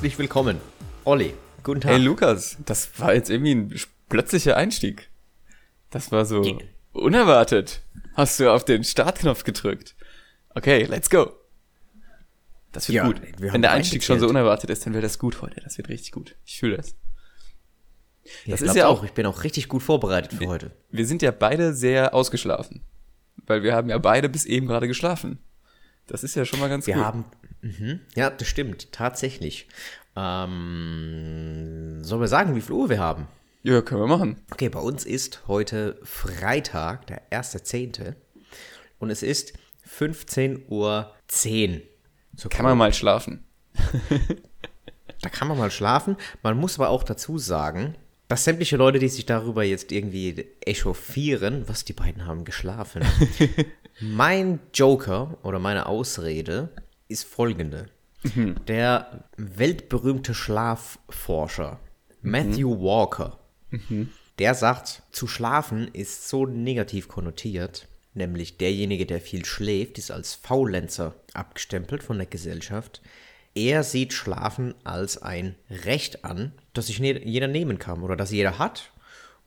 Herzlich willkommen. Olli, guten Tag. Hey Lukas, das war jetzt irgendwie ein plötzlicher Einstieg. Das war so unerwartet. Hast du auf den Startknopf gedrückt. Okay, let's go. Das wird Ja, gut. wir Wenn der Einstieg schon so unerwartet ist, dann wird das gut heute. Das wird richtig gut. Ich fühle das. Ja, das ist ja auch- Ich bin auch richtig gut vorbereitet für heute. Wir sind ja beide sehr ausgeschlafen. Weil wir haben ja beide bis eben gerade geschlafen. Das ist ja schon mal ganz Wir gut. haben. Mhm. Ja, das stimmt, tatsächlich. Ähm, sollen wir sagen, wie viel Uhr wir haben? Ja, können wir machen. Okay, bei uns ist heute Freitag, der 1.10. Und es ist 15.10 Uhr. So Kann man mal schlafen. Da kann man mal schlafen. Man muss aber auch dazu sagen, dass sämtliche Leute, die sich darüber jetzt irgendwie echauffieren, was die beiden haben geschlafen. mein Joker oder meine Ausrede ist folgende. Der weltberühmte Schlafforscher Matthew Walker, der sagt, zu schlafen ist so negativ konnotiert, nämlich derjenige, der viel schläft, ist als Faulenzer abgestempelt von der Gesellschaft. Er sieht Schlafen als ein Recht an, das sich ne- jeder nehmen kann oder das jeder hat.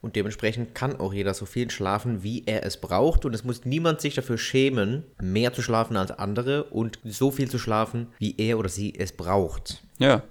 Und dementsprechend kann auch jeder so viel schlafen, wie er es braucht. Und es muss niemand sich dafür schämen, mehr zu schlafen als andere und so viel zu schlafen, wie er oder sie es braucht. Ja.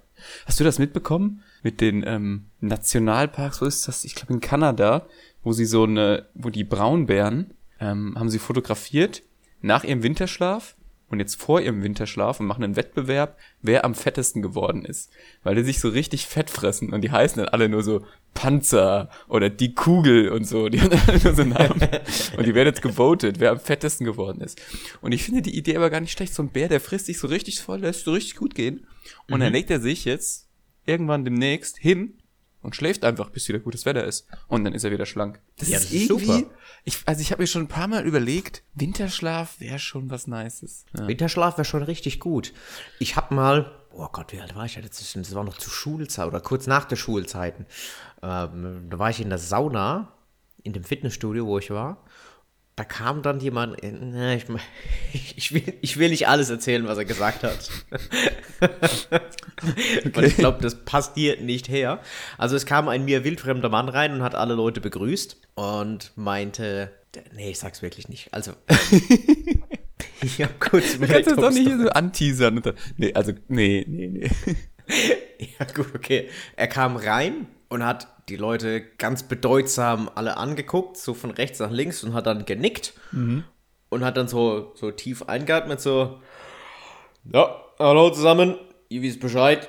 Hast du das mitbekommen mit den ähm, Nationalparks? Wo ist das? Ich glaube in Kanada, wo sie so eine, wo die Braunbären ähm, haben sie fotografiert nach ihrem Winterschlaf und jetzt vor ihrem Winterschlaf und machen einen Wettbewerb, wer am fettesten geworden ist, weil die sich so richtig fett fressen und die heißen dann alle nur so Panzer oder die Kugel und so, die haben alle nur so Namen. Und die werden jetzt gewotet, wer am fettesten geworden ist. Und ich finde die Idee aber gar nicht schlecht, so ein Bär, der frisst sich so richtig voll, lässt so richtig gut gehen. Und dann legt er sich jetzt irgendwann demnächst hin und schläft einfach, bis wieder gutes Wetter ist. Und dann ist er wieder schlank. Das Ja, ist das irgendwie, super. Ich, also ich habe mir schon ein paar Mal überlegt, Winterschlaf wäre schon was Nices. Ja. Winterschlaf wäre schon richtig gut. Ich habe mal, oh Gott, wie alt war ich? Das war noch zu Schulzeit oder kurz nach der Schulzeiten. Ähm, da war ich in der Sauna, in dem Fitnessstudio, wo ich war. Da kam dann jemand, na, ich, ich, will, ich will nicht alles erzählen, was er gesagt hat. Weil ich glaube, das passt dir nicht her. Also es kam ein mir wildfremder Mann rein und hat alle Leute begrüßt und meinte, nee, ich sag's wirklich nicht. Also, ich hab kurz Du kannst das doch nicht hier so anteasern. Nee, also, nee, nee, nee. Ja, gut, okay. Er kam rein und hat die Leute ganz bedeutsam alle angeguckt, so von rechts nach links und hat dann genickt und hat dann so, so tief eingeatmet, so, ja, hallo zusammen, ihr wisst Bescheid,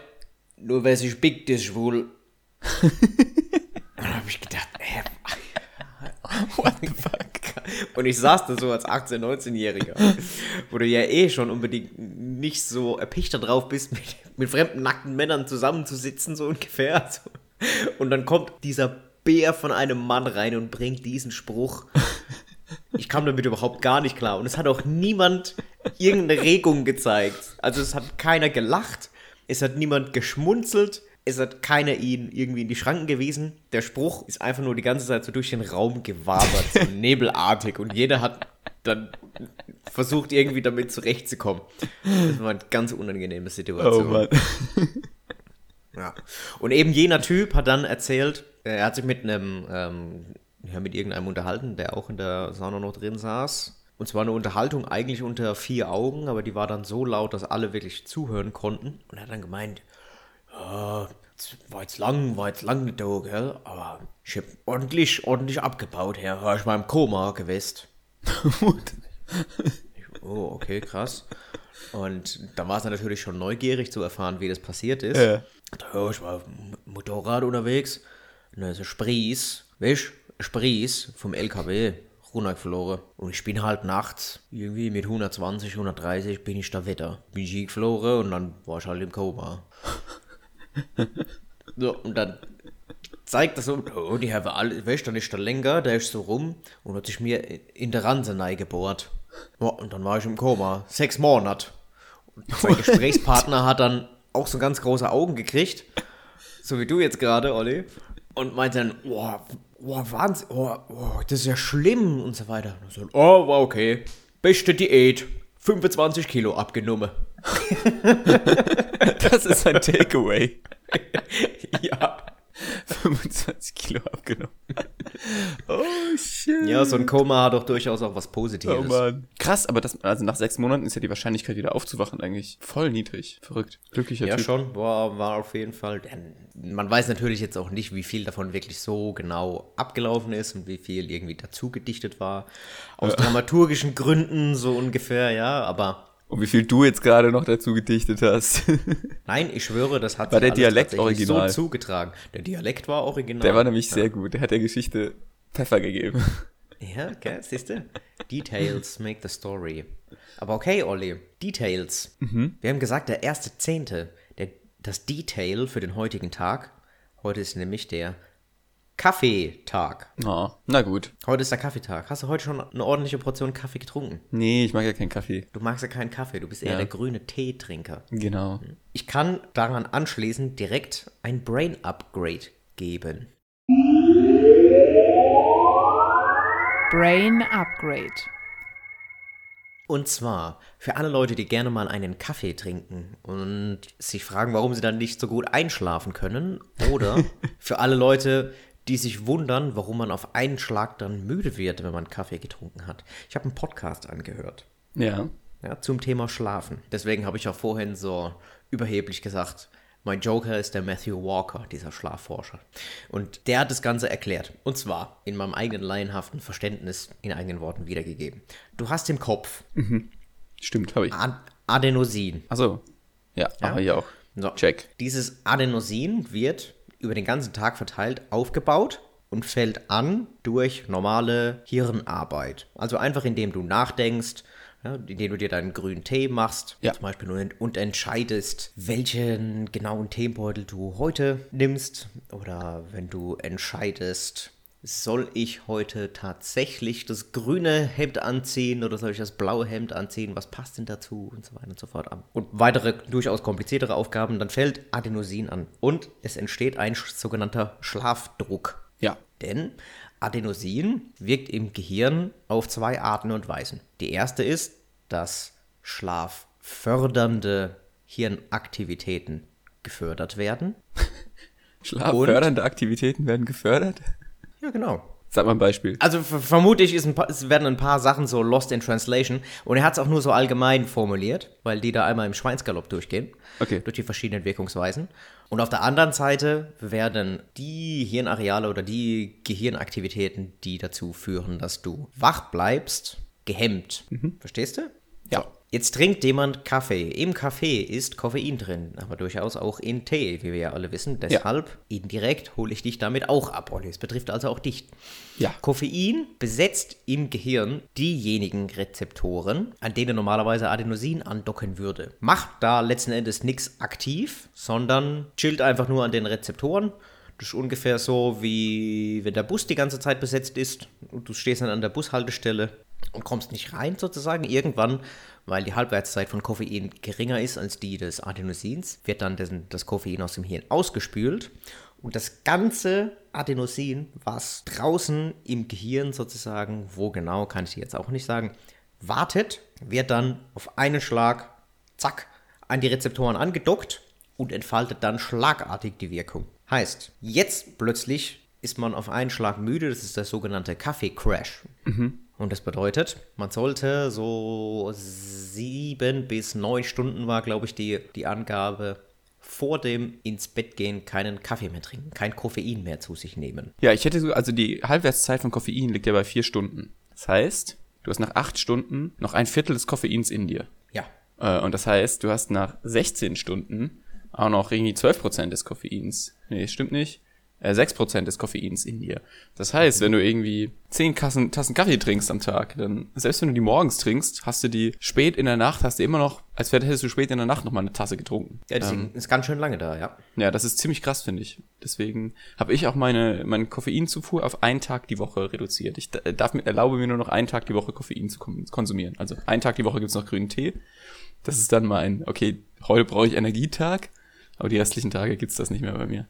nur wer sich biegt, ist schwul. und dann hab ich gedacht, hä, What the fuck? Und ich saß da so als 18-, 19-Jähriger, wo du ja eh schon unbedingt nicht so erpicht darauf bist, mit, mit fremden nackten Männern zusammenzusitzen, so ungefähr. So. Und dann kommt dieser Bär von einem Mann rein und bringt diesen Spruch. Ich kam damit überhaupt gar nicht klar. Und es hat auch niemand irgendeine Regung gezeigt. Also es hat keiner gelacht, es hat niemand geschmunzelt, es hat keiner ihn irgendwie in die Schranken gewiesen. Der Spruch ist einfach nur die ganze Zeit so durch den Raum gewabert, so nebelartig. Und jeder hat dann versucht, irgendwie damit zurechtzukommen. Das war eine ganz unangenehme Oh Situation. Mann. Ja. Und eben jener Typ hat dann erzählt, äh, er hat sich mit einem, ähm, ja, mit irgendeinem unterhalten, der auch in der Sauna noch drin saß. Und zwar eine Unterhaltung eigentlich unter vier Augen, aber die war dann so laut, dass alle wirklich zuhören konnten. Und er hat dann gemeint, ja, war jetzt lang, war jetzt lang nicht da, gell? Aber ich hab ordentlich, ordentlich abgebaut, Herr. War ich mal im Koma gewesen. Oh, okay, krass. Und dann war es natürlich schon neugierig zu erfahren, wie das passiert ist. Ja. Ja, ich war auf dem Motorrad unterwegs. Und da ist ein Spries, weißt Spries vom LKW runtergeflogen. Und ich bin halt nachts, irgendwie mit 120, 130 bin ich da wetter. Bin ich hingeflogen und dann war ich halt im Koma. so, und dann zeigt das so, oh, die haben alle, weißt dann ist der Lenker, der ist so rum und hat sich mir in der Ranse gebohrt. Ja, und dann war ich im Koma. Sechs Monate. Und mein Gesprächspartner hat dann auch so ganz große Augen gekriegt. So wie du jetzt gerade, Olli. Und meinte dann, boah, boah, Wahnsinn, oh, oh, das ist ja schlimm und so weiter. Und so, oh, war okay. Beste Diät. 25 Kilo abgenommen. das ist ein Takeaway. ja. 25 Kilo abgenommen. Oh shit. Ja, so ein Koma hat doch durchaus auch was Positives. Oh Mann. Krass, aber das, also nach sechs Monaten ist ja die Wahrscheinlichkeit wieder aufzuwachen eigentlich voll niedrig. Verrückt. Glücklicher Ja, Typ. schon, war, war auf jeden Fall. denn Man weiß natürlich jetzt auch nicht, wie viel davon wirklich so genau abgelaufen ist und wie viel irgendwie dazu gedichtet war. Aus dramaturgischen Gründen so ungefähr, ja, aber Und wie viel du jetzt gerade noch dazu gedichtet hast. nein, ich schwöre, das hat War sich der Dialekt original? so zugetragen. Der Dialekt war original. Der war nämlich sehr gut. Der hat der Geschichte Pfeffer gegeben. Ja, okay, siehst du? Details make the story. Aber okay, Olli, Details. Mhm. Wir haben gesagt, der erste Zehnte, der, das Detail für den heutigen Tag. Heute ist nämlich der Kaffeetag. Oh, na gut. Heute ist der Kaffeetag. Hast du heute schon eine ordentliche Portion Kaffee getrunken? Nee, ich mag ja keinen Kaffee. Du magst ja keinen Kaffee, du bist eher Ja. der grüne Teetrinker. Genau. Ich kann daran anschließend direkt ein Brain Upgrade geben. Brain Upgrade. Und zwar für alle Leute, die gerne mal einen Kaffee trinken und sich fragen, warum sie dann nicht so gut einschlafen können. Oder für alle Leute, die sich wundern, warum man auf einen Schlag dann müde wird, wenn man Kaffee getrunken hat. Ich habe einen Podcast angehört Ja. ja, zum Thema Schlafen. Deswegen habe ich auch vorhin so überheblich gesagt, mein Joker ist der Matthew Walker, dieser Schlafforscher. Und der hat das Ganze erklärt. Und zwar in meinem eigenen laienhaften Verständnis in eigenen Worten wiedergegeben. Du hast im Kopf Stimmt, habe ich. Ad Adenosin. Achso. Ja, aber hier auch. So. Check. Dieses Adenosin wird über den ganzen Tag verteilt aufgebaut und fällt an durch normale Hirnarbeit. Also einfach indem du nachdenkst, ja, indem du dir deinen grünen Tee machst, Ja. zum Beispiel und, und entscheidest, welchen genauen Teebeutel du heute nimmst oder wenn du entscheidest, soll ich heute tatsächlich das grüne Hemd anziehen oder soll ich das blaue Hemd anziehen? Was passt denn dazu? Und so weiter und so fort an. Und weitere durchaus kompliziertere Aufgaben, dann fällt Adenosin an. Und es entsteht ein sogenannter Schlafdruck. Ja. Denn Adenosin wirkt im Gehirn auf zwei Arten und Weisen. Die erste ist, dass schlaffördernde Hirnaktivitäten gefördert werden. Schlaffördernde Aktivitäten werden gefördert. Ja, genau. Sag mal ein Beispiel. Also ver- vermutlich ist ein paar, es werden ein paar Sachen so lost in translation und er hat es auch nur so allgemein formuliert, weil die da einmal im Schweinsgalopp durchgehen. Okay. Durch die verschiedenen Wirkungsweisen. Und auf der anderen Seite werden die Hirnareale oder die Gehirnaktivitäten, die dazu führen, dass du wach bleibst, gehemmt. Verstehst du? Ja. Jetzt trinkt jemand Kaffee. Im Kaffee ist Koffein drin, aber durchaus auch in Tee, wie wir ja alle wissen. Deshalb, indirekt, hole ich dich damit auch ab, Olli. Es betrifft also auch dich. Ja. Koffein besetzt im Gehirn diejenigen Rezeptoren, an denen normalerweise Adenosin andocken würde. Macht da letzten Endes nichts aktiv, sondern chillt einfach nur an den Rezeptoren. Das ist ungefähr so, wie wenn der Bus die ganze Zeit besetzt ist und du stehst dann an der Bushaltestelle und kommst nicht rein sozusagen. Irgendwann, weil die Halbwertszeit von Koffein geringer ist als die des Adenosins, wird dann das, Koffein aus dem Hirn ausgespült und das ganze Adenosin, was draußen im Gehirn sozusagen, wo genau, kann ich jetzt auch nicht sagen, wartet, wird dann auf einen Schlag, zack, an die Rezeptoren angedockt und entfaltet dann schlagartig die Wirkung. Heißt, jetzt plötzlich ist man auf einen Schlag müde, das ist der sogenannte Kaffee-Crash. Und das bedeutet, man sollte so sieben bis neun Stunden war, glaube ich, die, die Angabe, vor dem ins Bett gehen keinen Kaffee mehr trinken, kein Koffein mehr zu sich nehmen. Ja, ich hätte so, also die Halbwertszeit von Koffein liegt ja bei vier Stunden. Das heißt, du hast nach acht Stunden noch ein Viertel des Koffeins in dir. Ja. Äh, und das heißt, du hast nach 16 Stunden auch noch irgendwie 12% des Koffeins. Nee, stimmt nicht. Äh, 6% des Koffeins in dir. Das heißt, wenn du irgendwie 10 Kassen, Tassen Kaffee trinkst am Tag, dann, selbst wenn du die morgens trinkst, hast du die spät in der Nacht, hast du immer noch, als hättest du spät in der Nacht noch mal eine Tasse getrunken. Ja, deswegen ist ganz schön lange da, ja. Ja, das ist ziemlich krass, finde ich. Deswegen habe ich auch meine, meine Koffeinzufuhr auf einen Tag die Woche reduziert. Ich da- darf mir, erlaube mir nur noch einen Tag die Woche Koffein zu konsumieren. Also einen Tag die Woche gibt's noch grünen Tee. Das ist dann mein, okay, heute brauche ich Energietag. Aber die restlichen Tage gibt's das nicht mehr bei mir.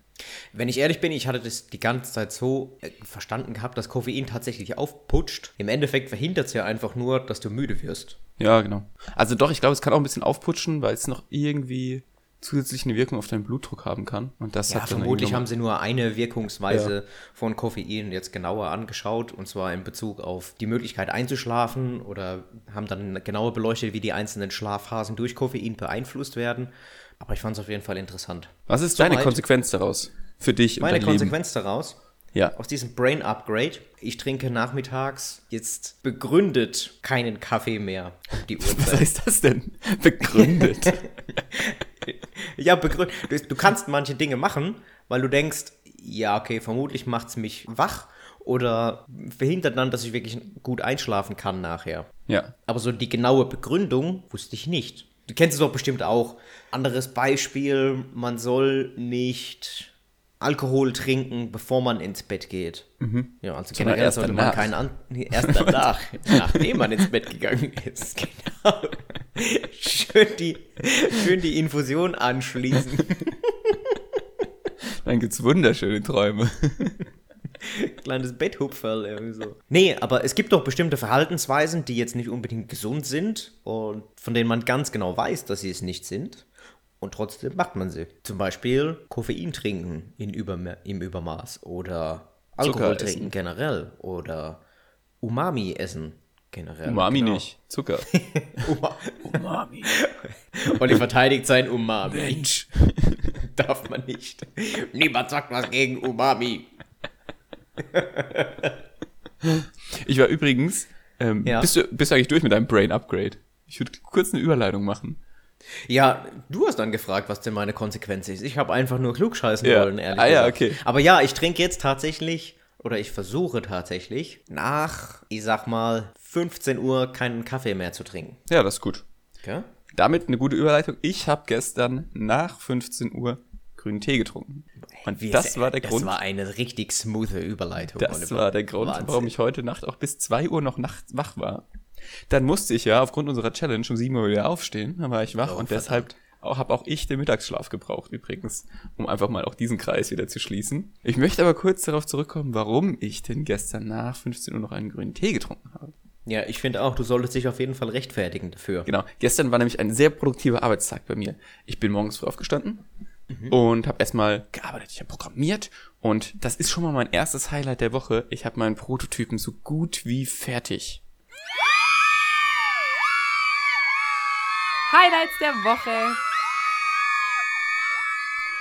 Wenn ich ehrlich bin, ich hatte das die ganze Zeit so äh, verstanden gehabt, dass Koffein tatsächlich aufputscht. Im Endeffekt verhindert es ja einfach nur, dass du müde wirst. Ja, genau. Also doch, ich glaube, es kann auch ein bisschen aufputschen, weil es noch irgendwie zusätzlich eine Wirkung auf deinen Blutdruck haben kann. Und das Ja, hat vermutlich haben sie nur eine Wirkungsweise von Koffein jetzt genauer angeschaut, und zwar in Bezug auf die Möglichkeit einzuschlafen oder haben dann genauer beleuchtet, wie die einzelnen Schlafphasen durch Koffein beeinflusst werden. Aber ich fand es auf jeden Fall interessant. Was ist deine Soweit. Konsequenz daraus? Für dich und Meine Konsequenz daraus, Leben? Ja. aus diesem Brain Upgrade, ich trinke nachmittags jetzt begründet keinen Kaffee mehr die Was heißt das denn? Begründet. ja, begründet. Du, du kannst manche Dinge machen, weil du denkst, ja, okay, vermutlich macht es mich wach oder verhindert dann, dass ich wirklich gut einschlafen kann nachher. ja. Aber so die genaue Begründung wusste ich nicht. Du kennst es doch bestimmt auch. Anderes Beispiel, man soll nicht Alkohol trinken, bevor man ins Bett geht. Ja, also Sondern generell erst sollte man keinen An nee, erst danach, nachdem man ins Bett gegangen ist. Genau. Schön die, schön die Infusion anschließen. Dann gibt's wunderschöne Träume. Kleines Betthupferl irgendwie so. Nee, aber es gibt doch bestimmte Verhaltensweisen, die jetzt nicht unbedingt gesund sind und von denen man ganz genau weiß, dass sie es nicht sind. Und trotzdem macht man sie. Zum Beispiel Koffein trinken in Überma im Übermaß oder Alkohol Zucker trinken essen. generell oder Umami essen generell. Umami Genau. nicht. Zucker. Uma Umami. Olli verteidigt sein Umami. Mensch. Darf man nicht. Niemand sagt was gegen Umami. Ich war übrigens, ähm, Ja. bist, du, bist du eigentlich durch mit deinem Brain Upgrade? Ich würde kurz eine Überleitung machen. Ja, du hast dann gefragt, was denn meine Konsequenz ist. Ich habe einfach nur klugscheißen Ja. wollen, ehrlich Ah, ja, gesagt. okay. Aber ja, ich trinke jetzt tatsächlich, oder ich versuche tatsächlich, nach, ich sag mal, 15 Uhr keinen Kaffee mehr zu trinken. Ja, das ist gut. Okay? Damit eine gute Überleitung. Ich habe gestern nach 15 Uhr grünen Tee getrunken. Und Wie das ist- war der das Grund. war eine richtig smooth Überleitung. Das Oliver. war der Grund, Wahnsinn. warum ich heute Nacht auch bis 2 Uhr noch nachts wach war. Dann musste ich ja aufgrund unserer Challenge um 7 Uhr wieder aufstehen. Dann war ich wach Oh, und deshalb auch, habe auch ich den Mittagsschlaf gebraucht übrigens, um einfach mal auch diesen Kreis wieder zu schließen. Ich möchte aber kurz darauf zurückkommen, warum ich denn gestern nach 15 Uhr noch einen grünen Tee getrunken habe. Ja, ich finde auch, du solltest dich auf jeden Fall rechtfertigen dafür. Genau. Gestern war nämlich ein sehr produktiver Arbeitstag bei mir. Ich bin morgens früh aufgestanden und habe erstmal gearbeitet. Ich habe programmiert und das ist schon mal mein erstes Highlight der Woche. Ich habe meinen Prototypen so gut wie fertig. Highlights der Woche.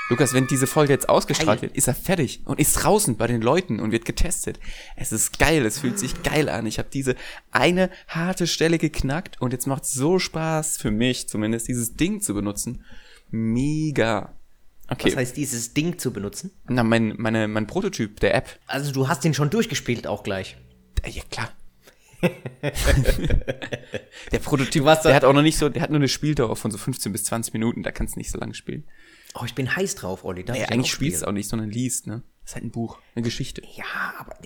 Lukas, wenn diese Folge jetzt ausgestrahlt Geil. wird, ist er fertig und ist draußen bei den Leuten und wird getestet. Es ist geil, es fühlt sich geil an. Ich habe diese eine harte Stelle geknackt und jetzt macht so Spaß für mich zumindest dieses Ding zu benutzen. Mega. Okay. Was heißt dieses Ding zu benutzen? Na, mein, meine, mein Prototyp der App. Also du hast den schon durchgespielt auch gleich. Äh, Ja, klar. der Prototyp, da- der hat auch noch nicht so, der hat nur eine Spieldauer von so 15 bis 20 Minuten, da kannst du nicht so lange spielen. Oh, ich bin heiß drauf, Olli. Darf Ja, ich den eigentlich auch spielst du auch nicht, sondern liest, ne? Das ist halt ein Buch, eine Geschichte. Ja, aber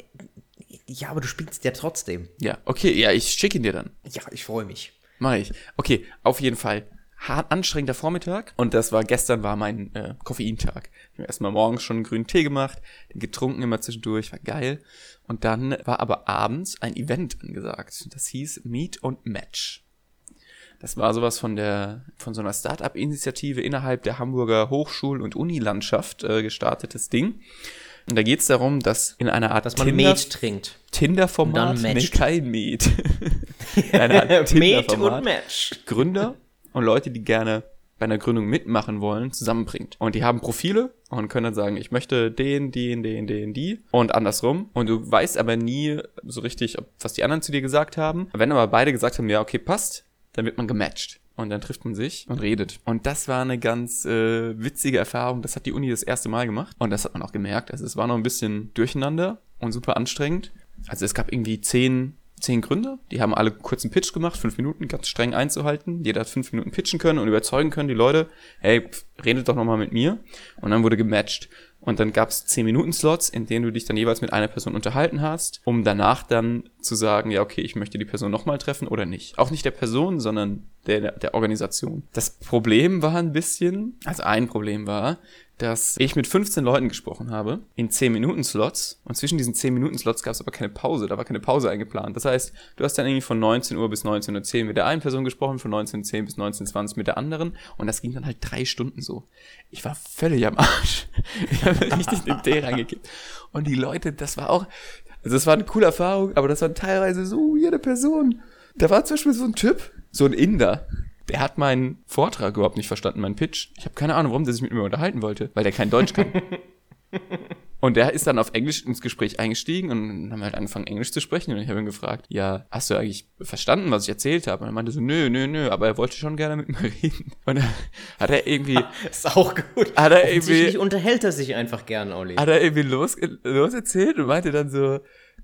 ja, aber du spielst ja trotzdem. Ja, okay, ja, ich schicke ihn dir dann. Ja, ich freue mich. Mach ich. Okay, auf jeden Fall. Hart anstrengender Vormittag. Und das war, gestern war mein äh, Koffeintag. Ich habe erstmal morgens schon einen grünen Tee gemacht, den getrunken immer zwischendurch, war geil. Und dann war aber abends ein Event angesagt. Das hieß Meet und Match. Das war sowas von der, von so einer Start-up-Initiative innerhalb der Hamburger Hochschul- und Unilandschaft äh, gestartetes Ding. Und da geht es darum, dass in einer Art Dass man Tinder- Met trinkt. Tinder-Format, nee, kein Meet. eine Art Met Tinder-Format. und Match. Gründer und Leute, die gerne bei einer Gründung mitmachen wollen, zusammenbringt. Und die haben Profile und können dann sagen, ich möchte den, den, den, den, die und andersrum. Und du weißt aber nie so richtig, ob, was die anderen zu dir gesagt haben. Wenn aber beide gesagt haben, ja, okay, passt, dann wird man gematcht. Und dann trifft man sich und redet. Und das war eine ganz äh, witzige Erfahrung. Das hat die Uni das erste Mal gemacht. Und das hat man auch gemerkt. Also es war noch ein bisschen durcheinander und super anstrengend. Also es gab irgendwie zehn, zehn Gründer. Die haben alle kurz einen Pitch gemacht, fünf Minuten, ganz streng einzuhalten. Jeder hat fünf Minuten pitchen können und überzeugen können die Leute, hey, pf, redet doch nochmal mit mir. Und dann wurde gematcht. Und dann gab es 10-Minuten-Slots, in denen du dich dann jeweils mit einer Person unterhalten hast, um danach dann zu sagen, ja, okay, ich möchte die Person nochmal treffen oder nicht. Auch nicht der Person, sondern der, der Organisation. Das Problem war ein bisschen, also ein Problem war, dass ich mit 15 Leuten gesprochen habe, in 10 Minuten Slots. Und zwischen diesen 10 Minuten Slots gab es aber keine Pause, da war keine Pause eingeplant. Das heißt, du hast dann irgendwie von 19 Uhr bis 19.10 Uhr mit der einen Person gesprochen, von 19.10 bis 19.20 Uhr mit der anderen. Und das ging dann halt drei Stunden so. Ich war völlig am Arsch. Ich habe richtig den Tee reingekippt. Und die Leute, das war auch, also das war eine coole Erfahrung, aber das waren teilweise so jede Person. Da war zum Beispiel so ein Typ, so ein Inder, der hat meinen Vortrag überhaupt nicht verstanden, meinen Pitch. Ich habe keine Ahnung, warum der sich mit mir unterhalten wollte, weil der kein Deutsch kann. Und der ist dann auf Englisch ins Gespräch eingestiegen und haben halt angefangen, Englisch zu sprechen. Und ich habe ihn gefragt, ja, hast du eigentlich verstanden, was ich erzählt habe? Und er meinte so, nö, nö, nö, aber er wollte schon gerne mit mir reden. Und dann hat er irgendwie. ist auch gut. Hat er irgendwie. unterhält er sich einfach gern, Olli. Hat er irgendwie los, los erzählt und meinte dann so,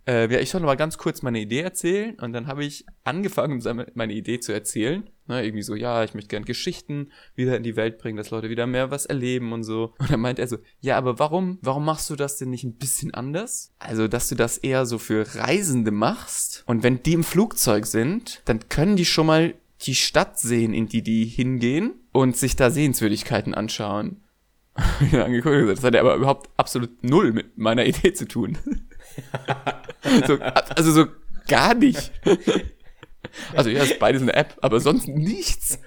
äh, ja, ich soll noch mal ganz kurz meine Idee erzählen. Und dann habe ich angefangen, meine Idee zu erzählen. Ne, irgendwie so, ja, ich möchte gern Geschichten wieder in die Welt bringen, dass Leute wieder mehr was erleben und so. Und dann meint er so, ja, aber warum, warum machst du das denn nicht ein bisschen anders? Also, dass du das eher so für Reisende machst. Und wenn die im Flugzeug sind, dann können die schon mal die Stadt sehen, in die die hingehen und sich da Sehenswürdigkeiten anschauen. angeguckt das hat ja aber überhaupt absolut null mit meiner Idee zu tun. so, also so gar nicht. Also ja, ist beides eine App, aber sonst nichts.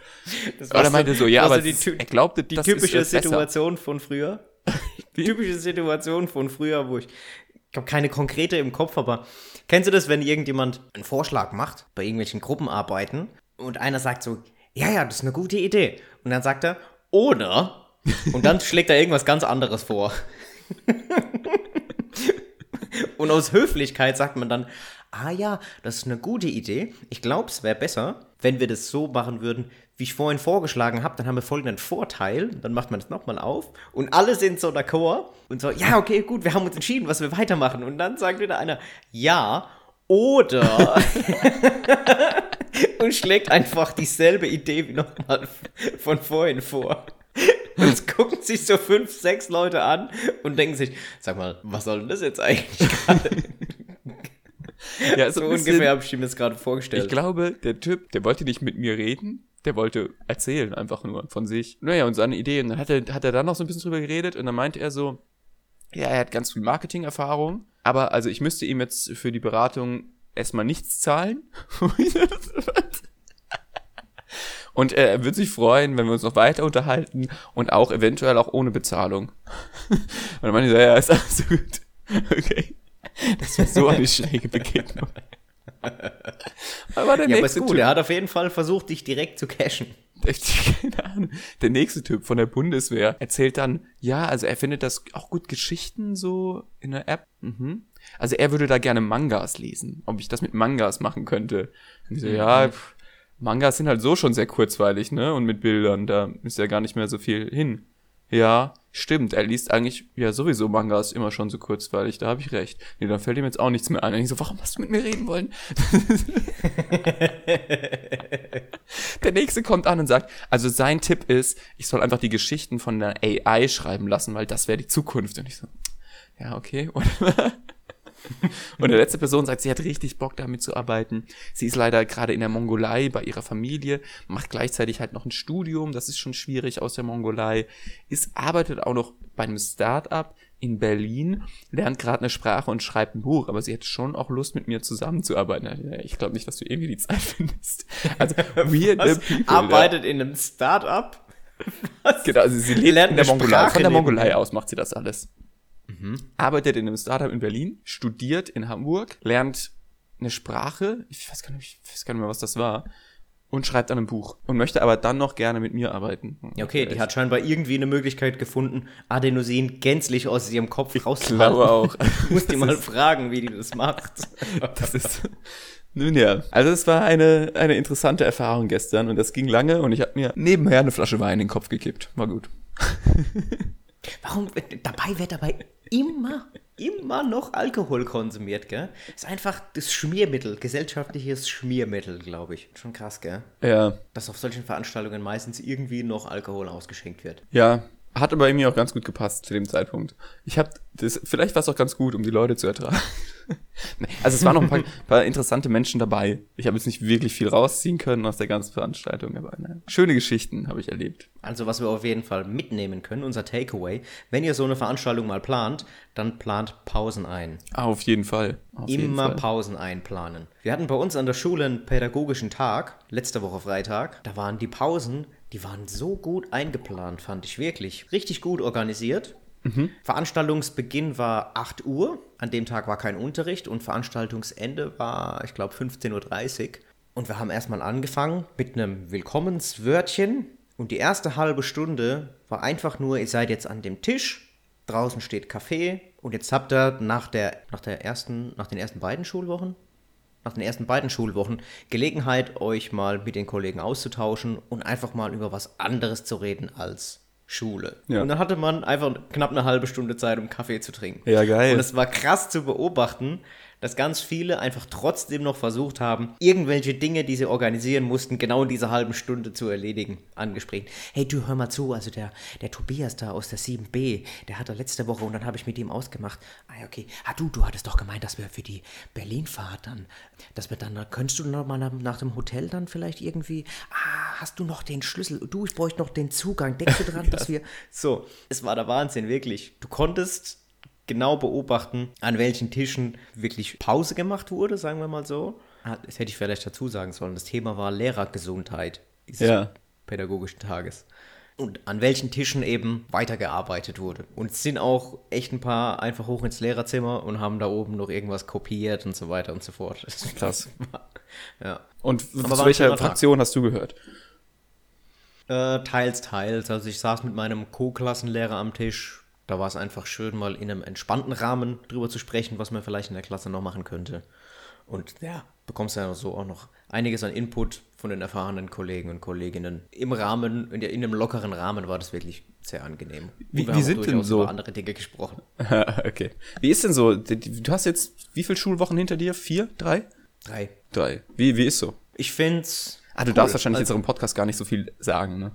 Das aber er meinte so, ja, aber die, er glaubte, die typische ist, äh, Situation von früher. Die typische Situation von früher, wo ich, ich habe keine konkrete im Kopf, aber kennst du das, wenn irgendjemand einen Vorschlag macht bei irgendwelchen Gruppenarbeiten und einer sagt so, ja, ja, das ist eine gute Idee. Und dann sagt er, oder, und dann schlägt er irgendwas ganz anderes vor. Und aus Höflichkeit sagt man dann, ah ja, das ist eine gute Idee. Ich glaube, es wäre besser, wenn wir das so machen würden, wie ich vorhin vorgeschlagen habe. Dann haben wir folgenden Vorteil. Dann macht man es nochmal auf. Und alle sind so d'accord. Und so, ja, okay, gut, wir haben uns entschieden, was wir weitermachen. Und dann sagt wieder einer, ja, oder... und schlägt einfach dieselbe Idee wie nochmal von vorhin vor. Und es gucken sich so fünf, sechs Leute an und denken sich, sag mal, was soll denn das jetzt eigentlich gerade? ja, so ungefähr habe ich mir das gerade vorgestellt. Ich glaube, der Typ, der wollte nicht mit mir reden, der wollte erzählen einfach nur von sich. Naja, und seine Idee. Und dann hat er, hat er dann noch so ein bisschen drüber geredet und dann meinte er so, ja, er hat ganz viel Marketing-Erfahrung, aber also ich müsste ihm jetzt für die Beratung erstmal nichts zahlen. Und äh, er würde sich freuen, wenn wir uns noch weiter unterhalten und auch eventuell auch ohne Bezahlung. und dann meinte ich so, ja, ist alles so gut. Okay. Das wäre so eine schräge Begegnung. Aber der ja, aber ist gut. Er hat auf jeden Fall versucht, dich direkt zu cashen. Keine Ahnung. Der nächste Typ von der Bundeswehr erzählt dann, ja, also er findet das auch gut Geschichten so in der App. Mhm. Also er würde da gerne Mangas lesen, ob ich das mit Mangas machen könnte. Und ich so, mhm. ja, pff, Mangas sind halt so schon sehr kurzweilig, ne? Und mit Bildern, da ist ja gar nicht mehr so viel hin. Ja, stimmt. Er liest eigentlich ja sowieso Mangas immer schon so kurzweilig, da habe ich recht. Nee, dann fällt ihm jetzt auch nichts mehr ein. Und ich so, warum hast du mit mir reden wollen? der nächste kommt an und sagt, also sein Tipp ist, ich soll einfach die Geschichten von der AI schreiben lassen, weil das wäre die Zukunft. Und ich so, ja, okay. Und der letzte Person sagt, sie hat richtig Bock damit zu arbeiten. Sie ist leider gerade in der Mongolei bei ihrer Familie, macht gleichzeitig halt noch ein Studium, das ist schon schwierig aus der Mongolei, ist, arbeitet auch noch bei einem Start-up in Berlin, lernt gerade eine Sprache und schreibt ein Buch, aber sie hätte schon auch Lust, mit mir zusammenzuarbeiten. Ich glaube nicht, dass du irgendwie die Zeit findest. Also, weird people. Arbeitet ja. in einem Start-up? Genau, also sie lebt in der Mongolei. Von der Mongolei aus macht sie das alles. Mhm. Arbeitet in einem Startup in Berlin, studiert in Hamburg, lernt eine Sprache, ich weiß gar nicht, ich weiß gar nicht mehr, was das war, und schreibt an einem Buch und möchte aber dann noch gerne mit mir arbeiten. Ja, okay, die hat scheinbar irgendwie eine Möglichkeit gefunden, Adenosin gänzlich aus ihrem Kopf rauszuhalten. Ich glaube auch. Ich muss die mal fragen, wie die das macht. Das ist nun ja, also es war eine, eine interessante Erfahrung gestern und das ging lange und ich habe mir nebenher eine Flasche Wein in den Kopf gekippt. War gut. Warum? Dabei wäre dabei immer, immer noch Alkohol konsumiert, gell? Ist einfach das Schmiermittel, gesellschaftliches Schmiermittel, glaube ich. Schon krass, gell? Ja. Dass auf solchen Veranstaltungen meistens irgendwie noch Alkohol ausgeschenkt wird. Ja, hat aber irgendwie auch ganz gut gepasst zu dem Zeitpunkt. Ich habe das, vielleicht war es auch ganz gut, um die Leute zu ertragen. Also es waren noch ein paar, paar interessante Menschen dabei. Ich habe jetzt nicht wirklich viel rausziehen können aus der ganzen Veranstaltung, aber ne, schöne Geschichten habe ich erlebt. Also was wir auf jeden Fall mitnehmen können, unser Takeaway, wenn ihr so eine Veranstaltung mal plant, dann plant Pausen ein. Ah, auf jeden Fall. Auf jeden Immer Fall. Pausen einplanen. Wir hatten bei uns an der Schule einen pädagogischen Tag, letzte Woche Freitag. Da waren die Pausen, die waren so gut eingeplant, fand ich wirklich. Richtig gut organisiert. Veranstaltungsbeginn war 8 Uhr. An dem Tag war kein Unterricht und Veranstaltungsende war, ich glaube, 15.30 Uhr. Und wir haben erstmal angefangen mit einem Willkommenswörtchen. Und die erste halbe Stunde war einfach nur, ihr seid jetzt an dem Tisch, draußen steht Kaffee und jetzt habt ihr nach, der, nach, der ersten, nach den ersten beiden Schulwochen, nach den ersten beiden Schulwochen Gelegenheit, euch mal mit den Kollegen auszutauschen und einfach mal über was anderes zu reden als Schule. Ja. Und dann hatte man einfach knapp eine halbe Stunde Zeit, um Kaffee zu trinken. Ja, geil. Und es war krass zu beobachten, dass ganz viele einfach trotzdem noch versucht haben, irgendwelche Dinge, die sie organisieren mussten, genau in dieser halben Stunde zu erledigen, an Gesprächen. Hey, du, hör mal zu, also der, der Tobias da aus der 7b, der hat da letzte Woche und dann habe ich mit ihm ausgemacht, ah okay, ah du, du hattest doch gemeint, dass wir für die Berlin-Fahrt dann, dass wir dann, könntest du noch mal nach, nach dem Hotel dann vielleicht irgendwie, ah, hast du noch den Schlüssel, du, ich bräuchte noch den Zugang, denkst du dran, dass wir, so, es war der Wahnsinn, wirklich. Du konntest genau beobachten, an welchen Tischen wirklich Pause gemacht wurde, sagen wir mal so. Ah, Das hätte ich vielleicht dazu sagen sollen. Das Thema war Lehrergesundheit dieses Ja. pädagogischen Tages. Und an welchen Tischen eben weitergearbeitet wurde. Und es sind auch echt ein paar einfach hoch ins Lehrerzimmer und haben da oben noch irgendwas kopiert und so weiter und so fort. Krass. Ja. Und Aber zu welcher. Fraktion hast du gehört? Äh, teils, teils. Also ich saß mit meinem Co-Klassenlehrer am Tisch. Da war es einfach schön, mal in einem entspannten Rahmen drüber zu sprechen, was man vielleicht in der Klasse noch machen könnte. Und ja, bekommst ja so auch noch einiges an Input von den erfahrenen Kollegen und Kolleginnen. Im Rahmen, in, der, in einem lockeren Rahmen war das wirklich sehr angenehm. Wie- wir wie sind denn so- über andere Dinge gesprochen. okay. Wie ist denn so? Du hast jetzt wie viele Schulwochen hinter dir? Vier? Drei? Drei. Drei. Wie, wie ist so? Ich find's. Ah, du cool. darfst wahrscheinlich Also- jetzt im Podcast gar nicht so viel sagen, ne?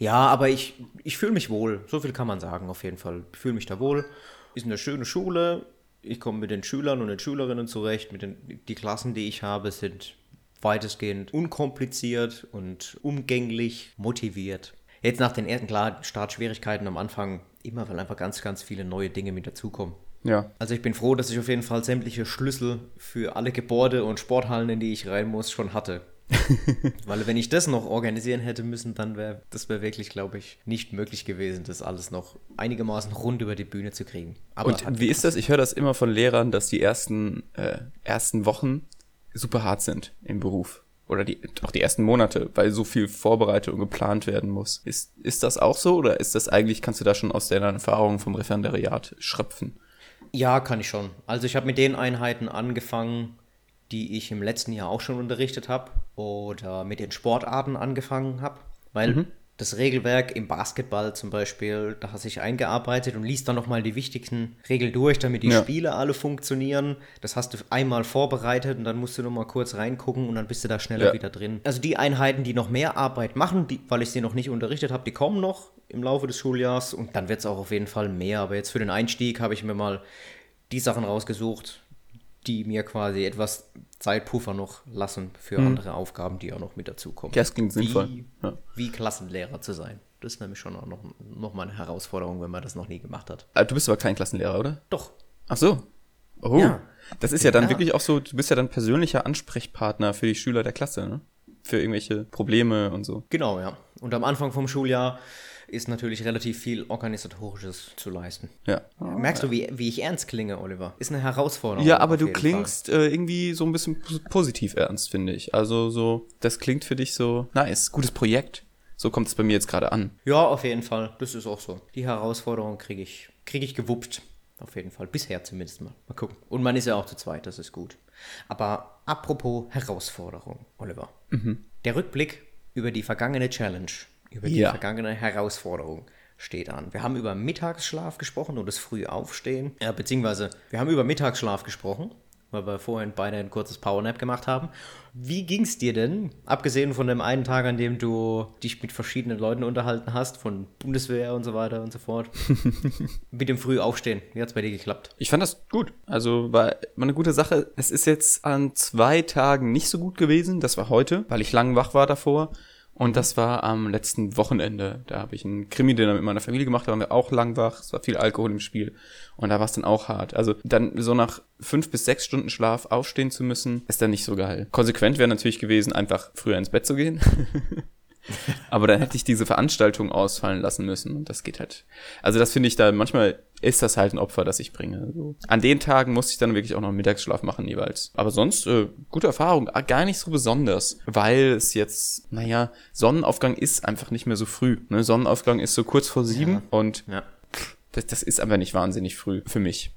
Ja, aber ich, ich fühle mich wohl. So viel kann man sagen, auf jeden Fall. Ich fühle mich da wohl. Ist eine schöne Schule. Ich komme mit den Schülern und den Schülerinnen zurecht. Mit den, die Klassen, die ich habe, sind weitestgehend unkompliziert und umgänglich, motiviert. Jetzt nach den ersten klar Startschwierigkeiten am Anfang immer, weil einfach ganz, ganz viele neue Dinge mit dazukommen. Ja. Also ich bin froh, dass ich auf jeden Fall sämtliche Schlüssel für alle Gebäude und Sporthallen, in die ich rein muss, schon hatte. Weil wenn ich das noch organisieren hätte müssen, dann wäre das wäre wirklich, glaube ich, nicht möglich gewesen, das alles noch einigermaßen rund über die Bühne zu kriegen. Aber Und wie ist das? Ich höre das immer von Lehrern, dass die ersten, äh, ersten Wochen super hart sind im Beruf. Oder die, auch die ersten Monate, weil so viel vorbereitet und geplant werden muss. Ist, ist das auch so oder ist das eigentlich, kannst du da schon aus deiner Erfahrung vom Referendariat schröpfen? Ja, kann ich schon. Also ich habe mit den Einheiten angefangen, die ich im letzten Jahr auch schon unterrichtet habe oder mit den Sportarten angefangen habe, weil das Regelwerk im Basketball zum Beispiel, da hat sich eingearbeitet und liest dann nochmal die wichtigsten Regeln durch, damit die Ja. Spiele alle funktionieren. Das hast du einmal vorbereitet und dann musst du nochmal kurz reingucken und dann bist du da schneller Ja. wieder drin. Also die Einheiten, die noch mehr Arbeit machen, die, weil ich sie noch nicht unterrichtet habe, die kommen noch im Laufe des Schuljahrs und dann wird es auch auf jeden Fall mehr. Aber jetzt für den Einstieg habe ich mir mal die Sachen rausgesucht, die mir quasi etwas Zeitpuffer noch lassen für andere Aufgaben, die auch noch mit dazukommen. Mhm. Ja, das klingt sinnvoll. Wie, Ja. wie Klassenlehrer zu sein. Das ist nämlich schon auch noch, noch mal eine Herausforderung, wenn man das noch nie gemacht hat. Ah, Du bist aber kein Klassenlehrer, oder? Doch. Ach so. Oh. Ja. Das ist ja dann Ja. wirklich auch so, du bist ja dann persönlicher Ansprechpartner für die Schüler der Klasse, ne? Für irgendwelche Probleme und so. Genau, ja. Und am Anfang vom Schuljahr ist natürlich relativ viel Organisatorisches zu leisten. Ja. Merkst du, wie, wie ich ernst klinge, Oliver? Ist eine Herausforderung. Ja, aber du klingst äh, irgendwie so ein bisschen pos- positiv ernst, finde ich. Also so, das klingt für dich so nice, gutes Projekt. So kommt es bei mir jetzt gerade an. Ja, auf jeden Fall. Das ist auch so. Die Herausforderung kriege ich, krieg ich gewuppt. Auf jeden Fall. Bisher zumindest mal. Mal gucken. Und man ist ja auch zu zweit, das ist gut. Aber apropos Herausforderung, Oliver. Der Rückblick über die vergangene Challenge, über die Ja. vergangene Herausforderung, steht an. Wir haben über Mittagsschlaf gesprochen und das Frühaufstehen. Ja, beziehungsweise wir haben über Mittagsschlaf gesprochen, weil wir vorhin beide ein kurzes Powernap gemacht haben. Wie ging es dir denn, abgesehen von dem einen Tag, an dem du dich mit verschiedenen Leuten unterhalten hast, von Bundeswehr und so weiter und so fort, mit dem Frühaufstehen? Wie hat es bei dir geklappt? Ich fand das gut. Also war eine gute Sache. Es ist jetzt an zwei Tagen nicht so gut gewesen. Das war heute, weil ich lang wach war davor. Und das war am letzten Wochenende. Da habe ich ein Krimi-Dinner mit meiner Familie gemacht, da waren wir auch lang wach, es war viel Alkohol im Spiel. Und da war es dann auch hart. Also dann so nach fünf bis sechs Stunden Schlaf aufstehen zu müssen, ist dann nicht so geil. Konsequent wäre natürlich gewesen, einfach früher ins Bett zu gehen. Aber dann hätte ich diese Veranstaltung ausfallen lassen müssen. Und das geht halt. Also das finde ich da, manchmal ist das halt ein Opfer, das ich bringe. So. An den Tagen musste ich dann wirklich auch noch einen Mittagsschlaf machen jeweils. Aber sonst, äh, gute Erfahrung. Ah, Gar nicht so besonders. Weil es jetzt, naja, Sonnenaufgang ist einfach nicht mehr so früh. Ne? Sonnenaufgang ist so kurz vor sieben. Ja. Und Ja. das, das ist einfach nicht wahnsinnig früh für mich.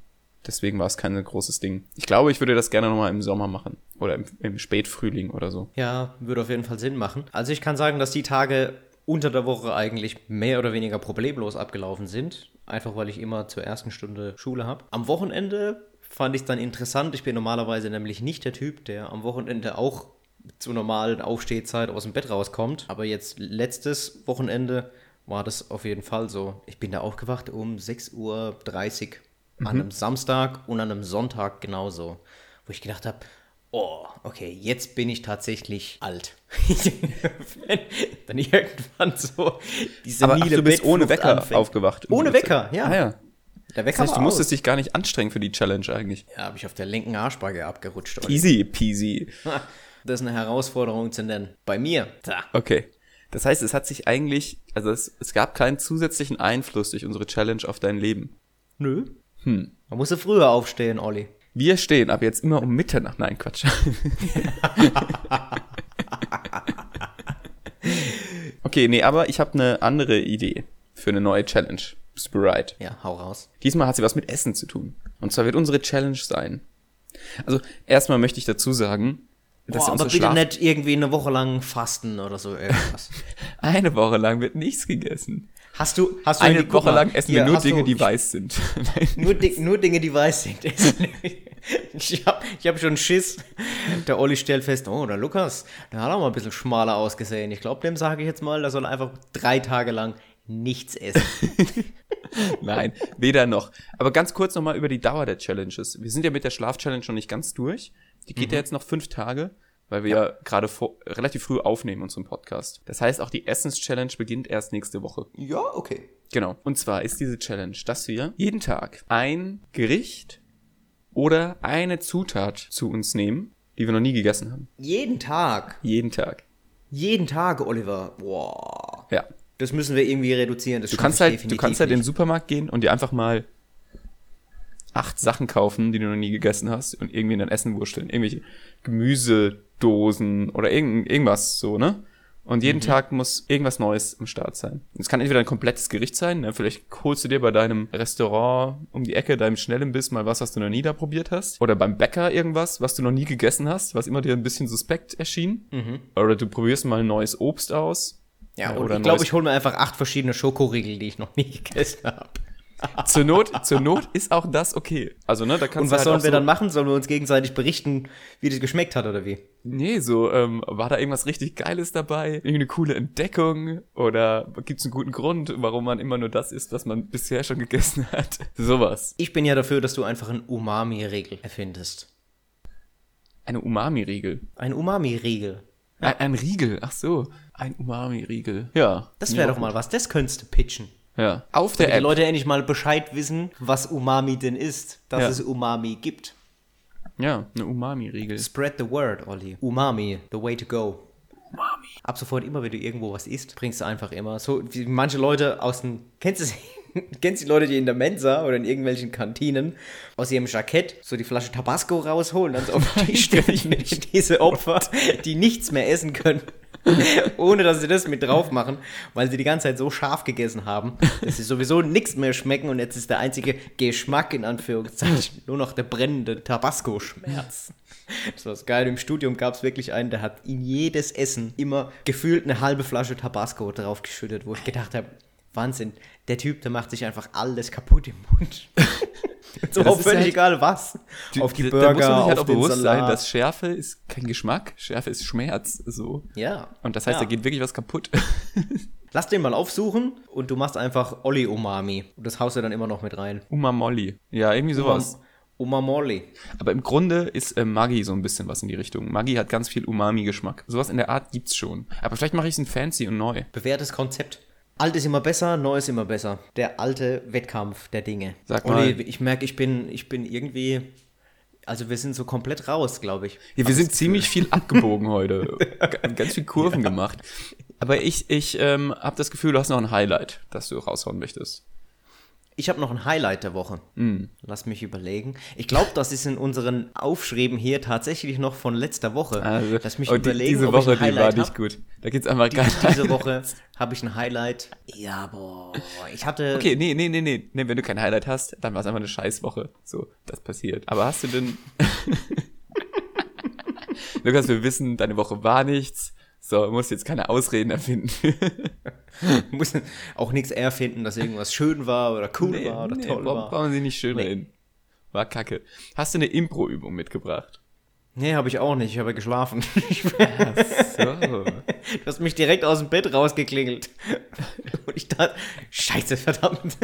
Deswegen war es kein großes Ding. Ich glaube, ich würde das gerne nochmal im Sommer machen. Oder im, im Spätfrühling oder so. Ja, würde auf jeden Fall Sinn machen. Also ich kann sagen, dass die Tage unter der Woche eigentlich mehr oder weniger problemlos abgelaufen sind. Einfach weil ich immer zur ersten Stunde Schule habe. Am Wochenende fand ich es dann interessant. Ich bin normalerweise nämlich nicht der Typ, der am Wochenende auch zur normalen Aufstehzeit aus dem Bett rauskommt. Aber jetzt letztes Wochenende war das auf jeden Fall so. Ich bin da aufgewacht um 6.30 Uhr an einem Samstag und an einem Sonntag genauso. Wo ich gedacht habe, oh, okay, jetzt bin ich tatsächlich alt. Wenn dann irgendwann so diese Aber ach, du bist ohne Wecker anfängt. aufgewacht. Ohne Wecker, ja. Ah, ja. Der Wecker Das heißt, du musstest aus. dich gar nicht anstrengen für die Challenge eigentlich. Ja, habe ich auf der linken Arschbacke abgerutscht. Olli. Easy peasy. Das ist eine Herausforderung zu nennen. Bei mir, da. Okay. Das heißt, es hat sich eigentlich, also es, es gab keinen zusätzlichen Einfluss durch unsere Challenge auf dein Leben. Nö. Hm. Man musste früher aufstehen, Olli. Wir stehen ab jetzt immer um Mitternacht. Nein, Quatsch. okay, nee, aber ich habe eine andere Idee für eine neue Challenge. Bist du bereit? Ja, hau raus. Diesmal hat sie was mit Essen zu tun. Und zwar wird unsere Challenge sein. Also, erstmal möchte ich dazu sagen, Boah, aber bitte Schlaf nicht irgendwie eine Woche lang fasten oder so irgendwas. eine Woche lang wird nichts gegessen. Hast du, hast du Eine Woche lang essen wir nur Dinge, du, die weiß sind. Nur, Di nur Dinge, die weiß sind. ich habe ich hab schon Schiss. Der Olli stellt fest, oh, der Lukas, der hat auch mal ein bisschen schmaler ausgesehen. Ich glaube, dem sage ich jetzt mal, der soll einfach drei Tage lang nichts essen. Nein, weder noch. Aber ganz kurz nochmal über die Dauer der Challenges. Wir sind ja mit der Schlaf-Challenge noch nicht ganz durch. Die geht ja jetzt noch fünf Tage, weil wir ja, gerade vor- relativ früh aufnehmen, unseren Podcast. Das heißt, auch die Essens-Challenge beginnt erst nächste Woche. ja, okay. Genau. Und zwar ist diese Challenge, dass wir jeden Tag ein Gericht oder eine Zutat zu uns nehmen, die wir noch nie gegessen haben. Jeden Tag. Jeden Tag. Jeden Tag, Oliver. Boah. Ja. Das müssen wir irgendwie reduzieren. Das Du kannst halt, du kannst halt in den. Supermarkt gehen und dir einfach mal acht Sachen kaufen, die du noch nie gegessen hast und irgendwie in dein Essen wursteln. Irgendwelche Gemüsedosen oder irgend, irgendwas so, ne? Und jeden Mhm. Tag muss irgendwas Neues im Start sein. Es kann entweder ein komplettes Gericht sein, ne? vielleicht holst du dir bei deinem Restaurant um die Ecke, deinem Schnellimbiss mal was, was du noch nie da probiert hast. Oder beim Bäcker irgendwas, was du noch nie gegessen hast, was immer dir ein bisschen suspekt erschien. Oder du probierst mal ein neues Obst aus. Mhm. Ja, oder ich glaube, ich hole mir einfach acht verschiedene Schokoriegel, die ich noch nie gegessen habe. Zur Not, zur Not ist auch das okay. Also, ne, da kannst Und was halt sollen wir so, dann machen? Sollen wir uns gegenseitig berichten, wie das geschmeckt hat oder wie? Nee, so, ähm, war da irgendwas richtig Geiles dabei? Irgendeine coole Entdeckung? Oder gibt's einen guten Grund, warum man immer nur das isst, was man bisher schon gegessen hat? Sowas. Ich bin ja dafür, dass du einfach einen Umami-Riegel erfindest. Eine Umami-Riegel. Ein Umami-Riegel. Ein, ein Riegel, ach so. Ein Umami-Riegel. Ja. Das wäre doch mal was. Das könntest du pitchen. Ja. Auf der Damit die App. Leute endlich mal Bescheid wissen, was Umami denn ist. Dass Ja. es Umami gibt. Ja, eine Umami-Riegel. Spread the word, Olli. Umami, the way to go. Umami. Ab sofort immer, wenn du irgendwo was isst, bringst du einfach immer so wie manche Leute aus dem kennst du sie? Kennst du die Leute, die in der Mensa oder in irgendwelchen Kantinen aus ihrem Jackett so die Flasche Tabasco rausholen, dann so auf den Tisch stellen, diese Opfer, die nichts mehr essen können, ohne dass sie das mit drauf machen, weil sie die ganze Zeit so scharf gegessen haben, dass sie sowieso nichts mehr schmecken und jetzt ist der einzige Geschmack in Anführungszeichen nur noch der brennende Tabasco-Schmerz. Das war geil. Im Studium gab es wirklich einen, der hat in jedes Essen immer gefühlt eine halbe Flasche Tabasco draufgeschüttet, wo ich gedacht habe, Wahnsinn. Der Typ, der macht sich einfach alles kaputt im Mund. so Ja, das auch ist völlig halt- egal was. auf die Burger, da muss man sich halt auf auch bewusst sein, dass Schärfe ist kein Geschmack, Schärfe ist Schmerz, so. ja. Und das heißt, ja. da geht wirklich was kaputt. Lass den mal aufsuchen und du machst einfach Olli Umami. Und das haust du dann immer noch mit rein. Umamolli. Ja, irgendwie sowas. Umamolli. Aber im Grunde ist äh, Maggi so ein bisschen was in die Richtung. Maggi hat ganz viel Umami-Geschmack. Sowas in der Art gibt's schon. Aber vielleicht mache ich es in fancy und neu. Bewährtes Konzept. Alt ist immer besser, neu ist immer besser. Der alte Wettkampf der Dinge. Sag Olli, mal. ich merke, ich bin, ich bin irgendwie. Also wir sind so komplett raus, glaube ich. Ja, wir sind ziemlich viel abgebogen heute. Ganz viel Kurven gemacht. Aber ich, ich ähm, habe das Gefühl, du hast noch ein Highlight, das du raushauen möchtest. Ich habe noch ein Highlight der Woche. Mm. Lass mich überlegen. Ich glaube, das ist in unseren Aufschrieben hier tatsächlich noch von letzter Woche. Also, Lass mich oh, die, überlegen, diese Woche, die war nicht hab. gut. Da geht's einfach gar nicht. Diese Woche habe ich ein Highlight. Ja, boah. Ich hatte. Okay, nee, nee, nee, nee, nee. Wenn du kein Highlight hast, dann war es einfach eine Scheißwoche. So, das passiert. Aber hast du denn. Lukas, wir wissen, deine Woche war nichts. So, du musst jetzt keine Ausreden erfinden. muss auch nichts erfinden, dass irgendwas schön war oder cool war oder toll brauchen, war. brauchen sie nicht schön Nee. reden. War kacke. Hast du eine Impro-Übung mitgebracht? Nee, habe ich auch nicht. Ich habe geschlafen. So. Du hast mich direkt aus dem Bett rausgeklingelt. Und ich dachte, scheiße, verdammt.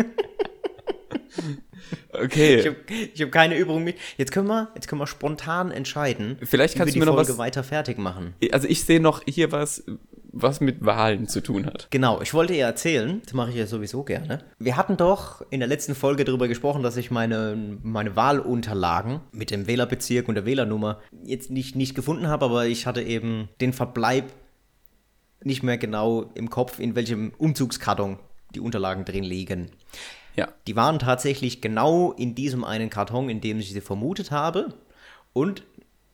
Ich Okay. habe ich hab keine Übung mit. Jetzt können wir, jetzt können wir spontan entscheiden, Vielleicht kannst du die mir noch Folge was- weiter fertig machen. Also ich sehe noch hier was, was mit Wahlen zu tun hat. Genau, ich wollte ja erzählen, das mache ich ja sowieso gerne. Wir hatten doch in der letzten Folge darüber gesprochen, dass ich meine, meine Wahlunterlagen mit dem Wählerbezirk und der Wählernummer jetzt nicht, nicht gefunden habe, aber ich hatte eben den Verbleib nicht mehr genau im Kopf, in welchem Umzugskarton die Unterlagen drin liegen. Ja. Die waren tatsächlich genau in diesem einen Karton, in dem ich sie vermutet habe. Und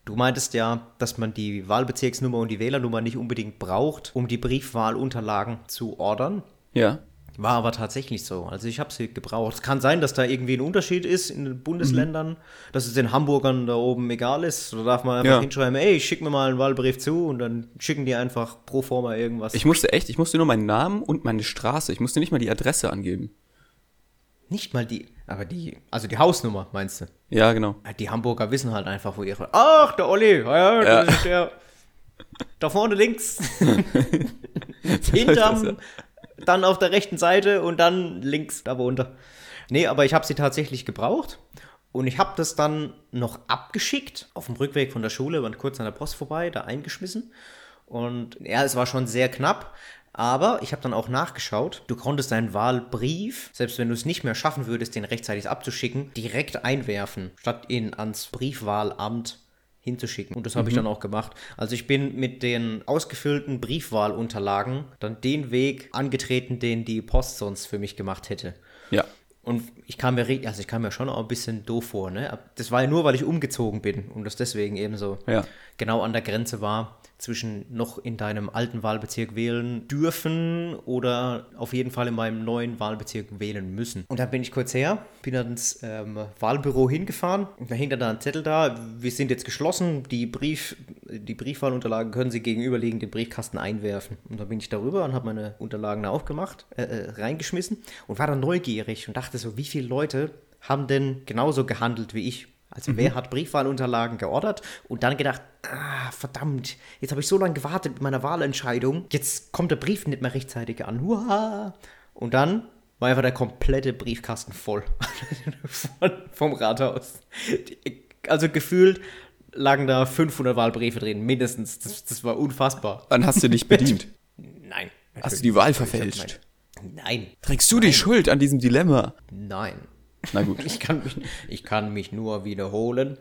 du meintest ja, dass man die Wahlbezirksnummer und die Wählernummer nicht unbedingt braucht, um die Briefwahlunterlagen zu ordern. Ja. War aber tatsächlich so. Also ich habe sie gebraucht. Es kann sein, dass da irgendwie ein Unterschied ist in den Bundesländern, dass es den Hamburgern da oben egal ist. Da darf man einfach Ja. hinschreiben, ey, schick mir mal einen Wahlbrief zu und dann schicken die einfach pro forma irgendwas. Ich musste echt, ich musste nur meinen Namen und meine Straße. Ich musste nicht mal die Adresse angeben. Nicht mal die, aber die, also die Hausnummer meinst du? Ja, genau. Ja, Die Hamburger wissen halt einfach, wo ihre. Ach, der Olli, ja, ja, das ist der. Da vorne links. Hinterm, ja. dann auf der rechten Seite und dann links da runter. Nee, aber ich habe sie tatsächlich gebraucht. Und ich habe das dann noch abgeschickt, auf dem Rückweg von der Schule, waren kurz an der Post vorbei, da eingeschmissen. Und ja, es war schon sehr knapp. Aber ich habe dann auch nachgeschaut, du konntest deinen Wahlbrief, selbst wenn du es nicht mehr schaffen würdest, den rechtzeitig abzuschicken, direkt einwerfen, statt ihn ans Briefwahlamt hinzuschicken. Und das habe ich dann auch gemacht. Also ich bin mit den ausgefüllten Briefwahlunterlagen dann den Weg angetreten, den die Post sonst für mich gemacht hätte. Ja. Und ich kam mir, also ich kam mir schon auch ein bisschen doof vor, ne? Das war ja nur, weil ich umgezogen bin und das deswegen eben so Ja. genau an der Grenze war zwischen noch in deinem alten Wahlbezirk wählen dürfen oder auf jeden Fall in meinem neuen Wahlbezirk wählen müssen. Und dann bin ich kurz her, bin dann ins ähm, Wahlbüro hingefahren da hing dann da ein Zettel da, wir sind jetzt geschlossen, die, Brief, die Briefwahlunterlagen können Sie gegenüberliegend den Briefkasten einwerfen. Und dann bin ich darüber und habe meine Unterlagen da aufgemacht, äh, äh, reingeschmissen und war dann neugierig und dachte so, wie viele Leute haben denn genauso gehandelt wie ich? Also wer hat Briefwahlunterlagen geordert und dann gedacht, ah, verdammt, jetzt habe ich so lange gewartet mit meiner Wahlentscheidung, jetzt kommt der Brief nicht mehr rechtzeitig an. Huah. Und dann war einfach der komplette Briefkasten voll vom Rathaus. Also gefühlt lagen da 500 Wahlbriefe drin, mindestens. Das, das war unfassbar. Wann hast du dich bedient? Nein. Hast du die Wahl verfälscht? Nein. Trägst du die Schuld an diesem Dilemma? Nein. Na gut. Ich kann, mich, ich kann mich nur wiederholen.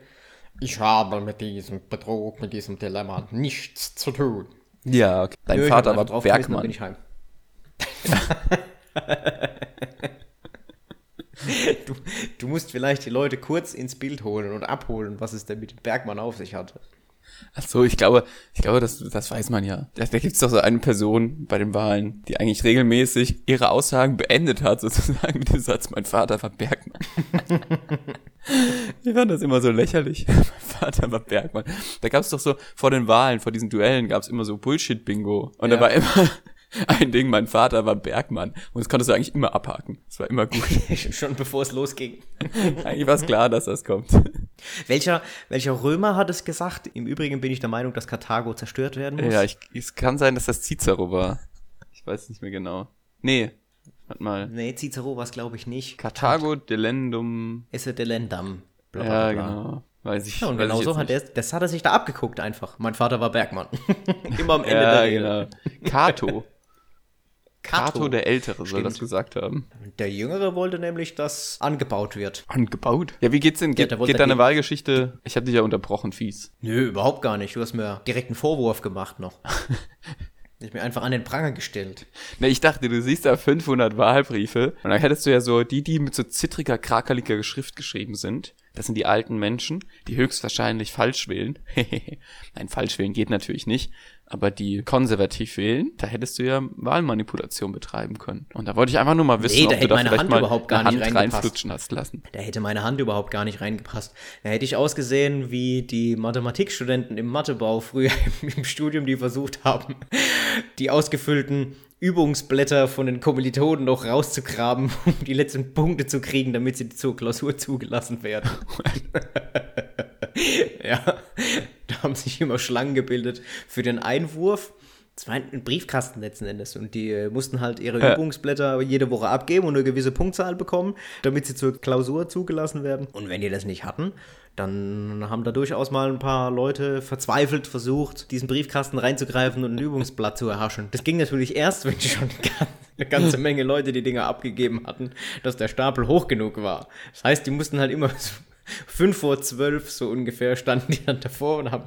Ich habe mit diesem Betrug, mit diesem Dilemma nichts zu tun. Ja, okay. Dein Nö, Vater war Bergmann. bin ich heim. du, du musst vielleicht die Leute kurz ins Bild holen und abholen, was es denn mit dem Bergmann auf sich hatte. Ach so, ich glaube, ich glaube, das, das weiß man ja. Da, da gibt es doch so eine Person bei den Wahlen, die eigentlich regelmäßig ihre Aussagen beendet hat, sozusagen mit dem Satz, mein Vater war Bergmann. ich fand das immer so lächerlich. mein Vater war Bergmann. Da gab es doch so, vor den Wahlen, vor diesen Duellen, gab es immer so Bullshit-Bingo. Und da Ja. war immer, Ein Ding, mein Vater war Bergmann und das konntest du eigentlich immer abhaken. Das war immer gut. Schon bevor es losging. eigentlich war es klar, dass das kommt. Welcher, welcher Römer hat es gesagt? Im Übrigen bin ich der Meinung, dass Karthago zerstört werden muss. Ja, ich, es kann sein, dass das Cicero war. Ich weiß nicht mehr genau. Nee, warte mal. Nee, Cicero war es, glaube ich, nicht. Carthago delendum. Esse delendam. Bla, bla, Ja, genau. Weiß ich. Ja, und genau so hat er, das hat er sich da abgeguckt einfach. Mein Vater war Bergmann. Immer am Ende Ja, der Rede. genau. Cato. Cato Cato. der Ältere soll Stimmt. das gesagt haben. Der Jüngere wollte nämlich, dass angebaut wird. Angebaut? Ja, wie geht's denn? Geht, der wollte geht deine Wahlgeschichte? Ich habe dich ja unterbrochen, fies. Nö, überhaupt gar nicht. Du hast mir direkt einen Vorwurf gemacht noch. Ich mir einfach an den Pranger gestellt. Ne, ich dachte, du siehst da 500 Wahlbriefe und dann hättest du ja so die, die mit so zittriger, krakeliger Schrift geschrieben sind. Das sind die alten Menschen, die höchstwahrscheinlich falsch wählen. Nein, falsch wählen geht natürlich nicht. Aber die konservativ wählen, da hättest du ja Wahlmanipulation betreiben können. Und da wollte ich einfach nur mal wissen, Nee, da ob du da meine vielleicht Hand mal überhaupt gar nicht Hand reingepasst. reinflutschen hast lassen. Da hätte meine Hand überhaupt gar nicht reingepasst. Da hätte ich ausgesehen wie die Mathematikstudenten im Mathebau früher im, im Studium, die versucht haben, die ausgefüllten Übungsblätter von den Kommilitonen noch rauszugraben, um die letzten Punkte zu kriegen, damit sie zur Klausur zugelassen werden. ja, da haben sich immer Schlangen gebildet für den Einwurf. Das war ein Briefkasten letzten Endes. Und die äh, mussten halt ihre Ja. Übungsblätter jede Woche abgeben und eine gewisse Punktzahl bekommen, damit sie zur Klausur zugelassen werden. Und wenn die das nicht hatten, dann haben da durchaus mal ein paar Leute verzweifelt versucht, diesen Briefkasten reinzugreifen und ein Übungsblatt zu erhaschen. Das ging natürlich erst, wenn schon eine ganze Menge Leute die Dinger abgegeben hatten, dass der Stapel hoch genug war. Das heißt, die mussten halt immer so fünf vor zwölf so ungefähr standen die dann davor und haben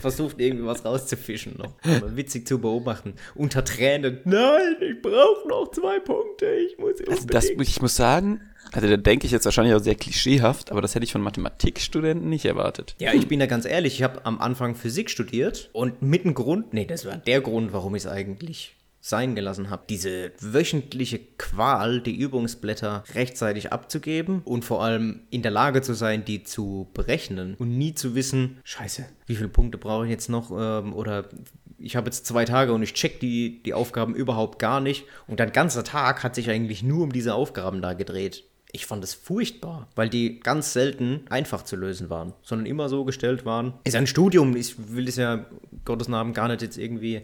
versucht, irgendwie was rauszufischen noch. Aber witzig zu beobachten. Unter Tränen. Nein, ich brauche noch zwei Punkte. Ich muss Also das, unbedingt. ich muss sagen, also da denke ich jetzt wahrscheinlich auch sehr klischeehaft, aber das hätte ich von Mathematikstudenten nicht erwartet. Ja, ich bin da ganz ehrlich, ich habe am Anfang Physik studiert und mit ein Grund, nee, das war der Grund, warum ich es eigentlich sein gelassen habe, diese wöchentliche Qual, die Übungsblätter rechtzeitig abzugeben und vor allem in der Lage zu sein, die zu berechnen und nie zu wissen, scheiße, wie viele Punkte brauche ich jetzt noch ähm, oder ich habe jetzt zwei Tage und ich check die, die Aufgaben überhaupt gar nicht und dein ganzer Tag hat sich eigentlich nur um diese Aufgaben da gedreht. Ich fand es furchtbar, weil die ganz selten einfach zu lösen waren, sondern immer so gestellt waren. Ist ein Studium, ich will es ja Gottes Namen gar nicht jetzt irgendwie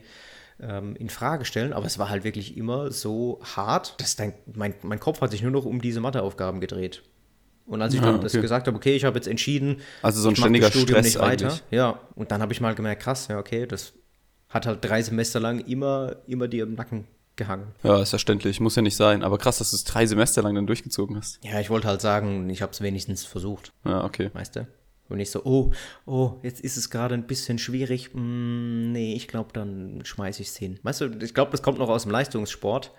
ähm, in Frage stellen, aber es war halt wirklich immer so hart, dass dein, mein, mein Kopf hat sich nur noch um diese Matheaufgaben gedreht. Und als ich Ah, dann das okay. gesagt habe, okay, ich habe jetzt entschieden, Also so ein ich mach das ständiger Studium Stress nicht weiter. eigentlich. Ja, und dann habe ich mal gemerkt, krass, ja, okay, das hat halt drei Semester lang immer, immer dir im Nacken gehangen. Ja, ist verständlich, muss ja nicht sein. Aber krass, dass du es drei Semester lang dann durchgezogen hast. Ja, ich wollte halt sagen, ich habe es wenigstens versucht, Ja, okay. weißt du? Und nicht so, oh, oh, jetzt ist es gerade ein bisschen schwierig. Mm, nee, ich glaube, dann schmeiße ich es hin. Weißt du, ich glaube, das kommt noch aus dem Leistungssport.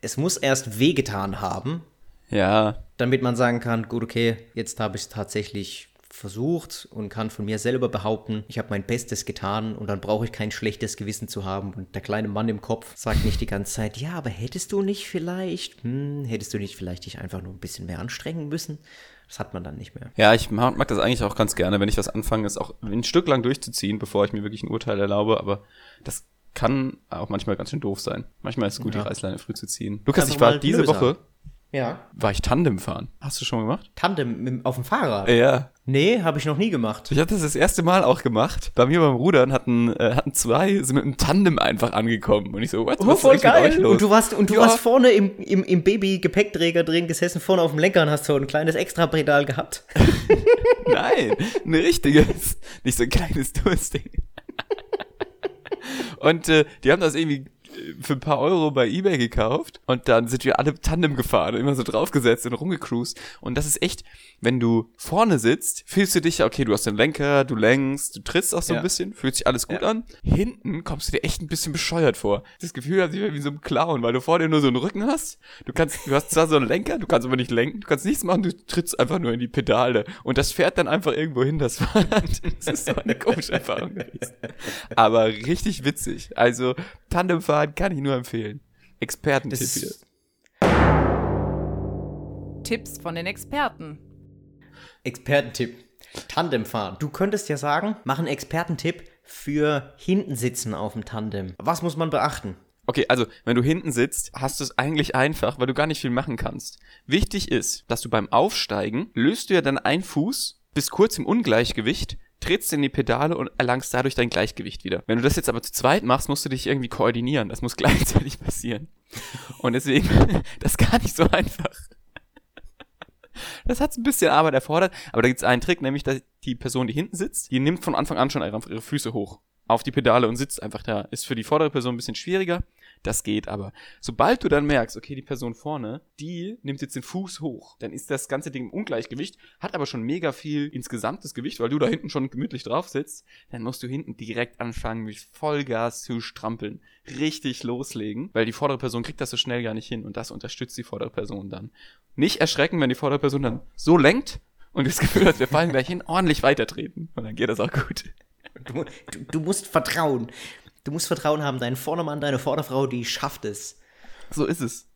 Es muss erst wehgetan haben, Ja, damit man sagen kann, gut, okay, jetzt habe ich es tatsächlich versucht und kann von mir selber behaupten, ich habe mein Bestes getan und dann brauche ich kein schlechtes Gewissen zu haben. Und der kleine Mann im Kopf sagt nicht die ganze Zeit, ja, aber hättest du nicht vielleicht, hm, hättest du nicht vielleicht dich einfach nur ein bisschen mehr anstrengen müssen? Das hat man dann nicht mehr. Ja, ich mag, mag das eigentlich auch ganz gerne, wenn ich was anfange, es auch ein Stück lang durchzuziehen, bevor ich mir wirklich ein Urteil erlaube, aber das kann auch manchmal ganz schön doof sein. Manchmal ist es gut, Ja. die Reißleine früh zu ziehen. Lukas, Einfach ich war diese. Woche, Ja. war ich Tandem fahren. Hast du schon mal gemacht? Tandem mit, auf dem Fahrrad? Ja. Nee, habe ich noch nie gemacht. Ich hatte das das erste Mal auch gemacht. Bei mir beim Rudern hatten, äh, hatten zwei, sind mit einem Tandem einfach angekommen. Und ich so, what, Oh, was voll ist eigentlich mit euch geil. los? Und du warst, und du Ja. warst vorne im, im, im Baby-Gepäckträger drin gesessen, vorne auf dem Lenker und hast so ein kleines Extrapedal gehabt. Nein, ein richtiges. Nicht so ein kleines Dursting. Und äh, die haben das irgendwie für ein paar Euro bei Ebay gekauft und dann sind wir alle Tandem gefahren und immer so draufgesetzt und rumgecruised. Und das ist echt, wenn du vorne sitzt, fühlst du dich, okay, du hast den Lenker, du lenkst, du trittst auch so Ja. ein bisschen, fühlt sich alles gut Ja. an. Hinten kommst du dir echt ein bisschen bescheuert vor. Das Gefühl hat sich wie so ein Clown, weil du vor dir nur so einen Rücken hast. Du kannst, du hast zwar so einen Lenker, du kannst aber nicht lenken, du kannst nichts machen, du trittst einfach nur in die Pedale. Und das fährt dann einfach irgendwo hin, das Fahrrad. Das ist so eine komische Erfahrung gewesen. Aber richtig witzig. Also, Tandemfahren kann ich nur empfehlen. Expertentipp hier. Tipps von den Experten. Expertentipp. Tandemfahren. Du könntest ja sagen, mach einen Expertentipp für hinten sitzen auf dem Tandem. Was muss man beachten? Okay, also wenn du hinten sitzt, hast du es eigentlich einfach, weil du gar nicht viel machen kannst. Wichtig ist, dass du beim Aufsteigen löst du ja dann einen Fuß, bist kurz im Ungleichgewicht, trittst in die Pedale und erlangst dadurch dein Gleichgewicht wieder. Wenn du das jetzt aber zu zweit machst, musst du dich irgendwie koordinieren. Das muss gleichzeitig passieren. Und deswegen, das ist gar nicht so einfach. Das hat ein bisschen Arbeit erfordert, aber da gibt es einen Trick, nämlich dass die Person, die hinten sitzt, die nimmt von Anfang an schon ihre Füße hoch auf die Pedale und sitzt einfach da. Ist für die vordere Person ein bisschen schwieriger, das geht aber. Sobald du dann merkst, okay, die Person vorne, die nimmt jetzt den Fuß hoch, dann ist das ganze Ding im Ungleichgewicht, hat aber schon mega viel insgesamtes Gewicht, weil du da hinten schon gemütlich drauf sitzt, dann musst du hinten direkt anfangen, mit Vollgas zu strampeln. Richtig loslegen, weil die vordere Person kriegt das so schnell gar nicht hin und das unterstützt die vordere Person dann. Nicht erschrecken, wenn die vordere Person dann so lenkt und das Gefühl hat, wir fallen gleich hin, ordentlich weitertreten. Und dann geht das auch gut. Du, du, du musst vertrauen. Du musst Vertrauen haben, dein Vordermann, deine Vorderfrau, die schafft es. So ist es.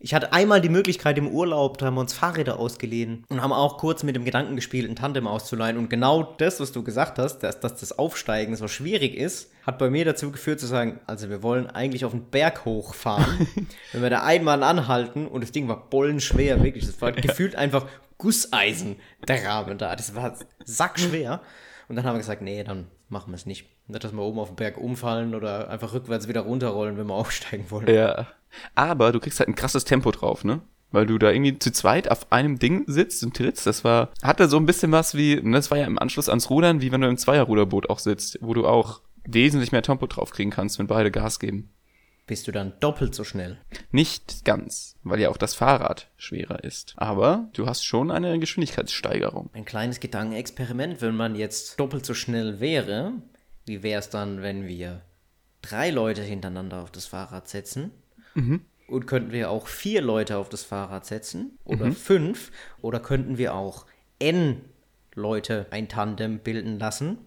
Ich hatte einmal die Möglichkeit im Urlaub, da haben wir uns Fahrräder ausgeliehen und haben auch kurz mit dem Gedanken gespielt, ein Tandem auszuleihen. Und genau das, was du gesagt hast, dass, dass das Aufsteigen so schwierig ist, hat bei mir dazu geführt zu sagen, also wir wollen eigentlich auf den Berg hochfahren. Wenn wir da einmal anhalten und das Ding war bollenschwer, wirklich, das war gefühlt einfach Gusseisen, der Rahmen da. Das war sackschwer. Und dann haben wir gesagt, nee, dann machen wir es nicht. Nicht, dass wir oben auf den Berg umfallen oder einfach rückwärts wieder runterrollen, wenn wir aufsteigen wollen. Ja. Aber du kriegst halt ein krasses Tempo drauf, ne? Weil du da irgendwie zu zweit auf einem Ding sitzt und trittst. Das war, hatte so ein bisschen was wie, und das war ja im Anschluss ans Rudern, wie wenn du im Zweierruderboot auch sitzt, wo du auch wesentlich mehr Tempo drauf kriegen kannst, wenn beide Gas geben. Bist du dann doppelt so schnell? Nicht ganz, weil ja auch das Fahrrad schwerer ist. Aber du hast schon eine Geschwindigkeitssteigerung. Ein kleines Gedankenexperiment, wenn man jetzt doppelt so schnell wäre, wie wäre es dann, wenn wir drei Leute hintereinander auf das Fahrrad setzen? Mhm. Und könnten wir auch vier Leute auf das Fahrrad setzen? Oder fünf? Oder könnten wir auch N Leute ein Tandem bilden lassen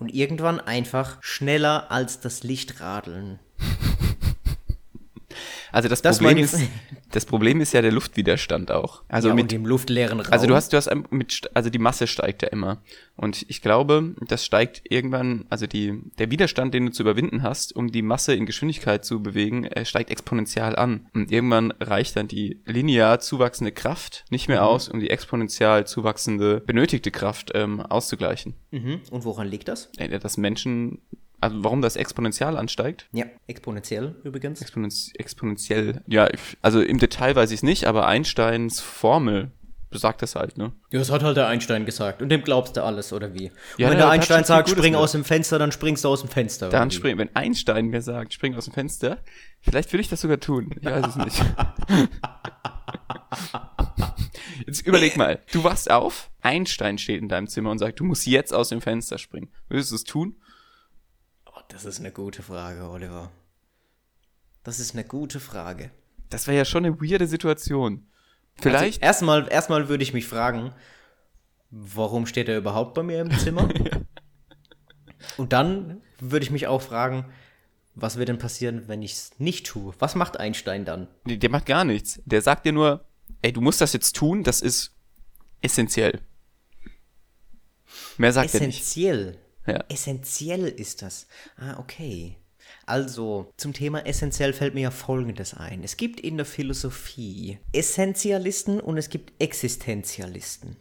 und irgendwann einfach schneller als das Licht radeln? Also das, Das Problem ist, das Problem ist ja der Luftwiderstand auch. Also ja, mit dem luftleeren Raum. Also du hast, du hast mit, also die Masse steigt ja immer. Und ich glaube, das steigt irgendwann, also die, der Widerstand, den du zu überwinden hast, um die Masse in Geschwindigkeit zu bewegen, äh, steigt exponentiell an. Und irgendwann reicht dann die linear zuwachsende Kraft nicht mehr aus, um die exponentiell zuwachsende benötigte Kraft ähm, auszugleichen. mhm. Und woran liegt das? Äh, dass Menschen, also warum das exponentiell ansteigt? Ja, exponentiell übrigens. Exponenz, exponentiell, ja, also im Detail weiß ich es nicht, aber Einsteins Formel besagt das halt, ne? Ja, das hat halt der Einstein gesagt. Und dem glaubst du alles, oder wie? Ja, wenn der Einstein sagt, spring gesagt. aus dem Fenster, dann springst du aus dem Fenster. Dann spring, wenn Einstein mir sagt, spring aus dem Fenster, vielleicht will ich das sogar tun. Ich weiß es nicht. Jetzt überleg mal, du wachst auf, Einstein steht in deinem Zimmer und sagt, du musst jetzt aus dem Fenster springen. Würdest du es tun? Das ist eine gute Frage, Oliver. Das ist eine gute Frage. Das wäre ja schon eine weirde Situation. Vielleicht, Also, erstmal, erstmal würde ich mich fragen, warum steht er überhaupt bei mir im Zimmer? Und dann würde ich mich auch fragen, was wird denn passieren, wenn ich es nicht tue? Was macht Einstein dann? nee, der macht gar nichts. Der sagt dir nur, ey, du musst das jetzt tun, das ist essentiell. Mehr sagt er nicht. Essentiell. Ja. Essentiell ist das. Ah, okay. Also, zum Thema essentiell fällt mir ja Folgendes ein. Es gibt in der Philosophie Essentialisten und es gibt Existenzialisten.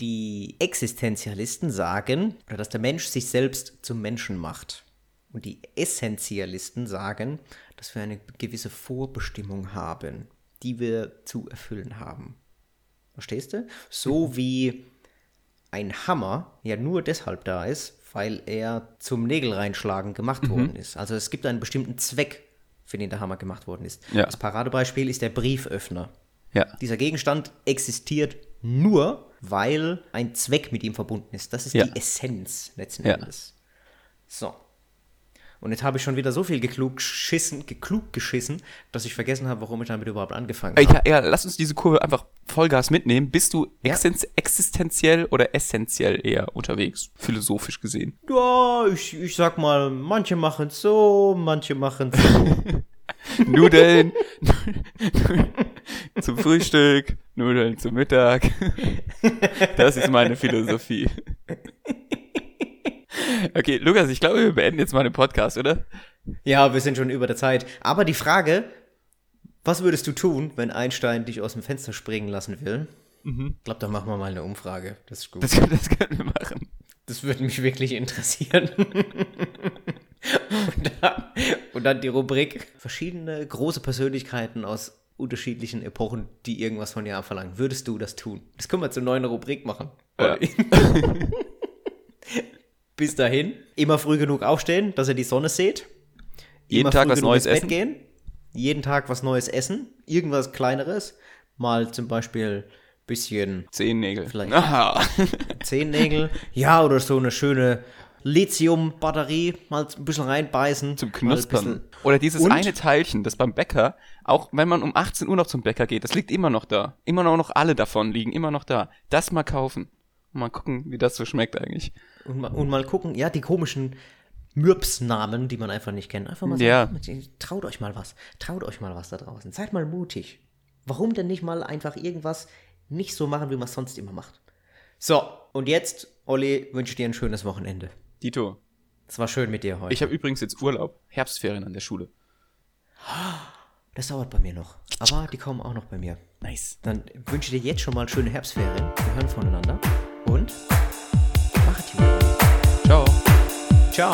Die Existenzialisten sagen, dass der Mensch sich selbst zum Menschen macht. Und die Essentialisten sagen, dass wir eine gewisse Vorbestimmung haben, die wir zu erfüllen haben. Verstehst du? So wie ein Hammer ja nur deshalb da ist, weil er zum Nägel reinschlagen gemacht Mhm. worden ist. Also es gibt einen bestimmten Zweck, für den der Hammer gemacht worden ist. Ja. Das Paradebeispiel ist der Brieföffner. Ja. Dieser Gegenstand existiert nur, weil ein Zweck mit ihm verbunden ist. Das ist Ja. die Essenz letzten. Endes. So. Und jetzt habe ich schon wieder so viel geklug geschissen, geklug geschissen, dass ich vergessen habe, warum ich damit überhaupt angefangen habe. Ja, ja, lass uns diese Kurve einfach Vollgas mitnehmen. Bist du Ja. existen existenziell oder essentiell eher unterwegs, philosophisch gesehen? Ja, ich, ich sag mal, manche machen so, manche machen so. Nudeln zum Frühstück, Nudeln zum Mittag. Das ist meine Philosophie. Okay, Lukas, ich glaube, wir beenden jetzt mal den Podcast, oder? Ja, wir sind schon über der Zeit. Aber die Frage, was würdest du tun, wenn Einstein dich aus dem Fenster springen lassen will? Ich glaube, da machen wir mal eine Umfrage. Das ist gut. Das, das können wir machen. Das würde mich wirklich interessieren. und, dann, und dann die Rubrik verschiedene große Persönlichkeiten aus unterschiedlichen Epochen, die irgendwas von dir abverlangen. Würdest du das tun? Das können wir zur neuen Rubrik machen. Ja. Bis dahin, immer früh genug aufstehen, dass ihr die Sonne seht. Jeden Immer Tag was Neues ins Bett essen. gehen. Jeden Tag was Neues essen. Irgendwas Kleineres. Mal zum Beispiel bisschen Zehennägel. Vielleicht. Aha. Zehennägel. ja, oder so eine schöne Lithium-Batterie. Mal ein bisschen reinbeißen. Zum ein Knuspern. Oder dieses Und? eine Teilchen, das beim Bäcker, auch wenn man um 18 Uhr noch zum Bäcker geht, das liegt immer noch da. Immer noch, noch alle davon liegen immer noch da. Das mal kaufen. Mal gucken, wie das so schmeckt eigentlich. Und, mal- und mal gucken, ja, die komischen Mürps-Namen, die man einfach nicht kennt. Einfach mal Ja. sagen, traut euch mal was. Traut euch mal was da draußen. Seid mal mutig. Warum denn nicht mal einfach irgendwas nicht so machen, wie man es sonst immer macht? So, und jetzt, Olli, wünsche ich dir ein schönes Wochenende. Dito, Es war schön mit dir heute. ich habe übrigens jetzt Urlaub. Herbstferien an der Schule. das dauert bei mir noch. Aber die kommen auch noch bei mir. Nice. Dann wünsche ich dir jetzt schon mal schöne Herbstferien. Wir hören voneinander. Und macht gut. Ciao. Ciao.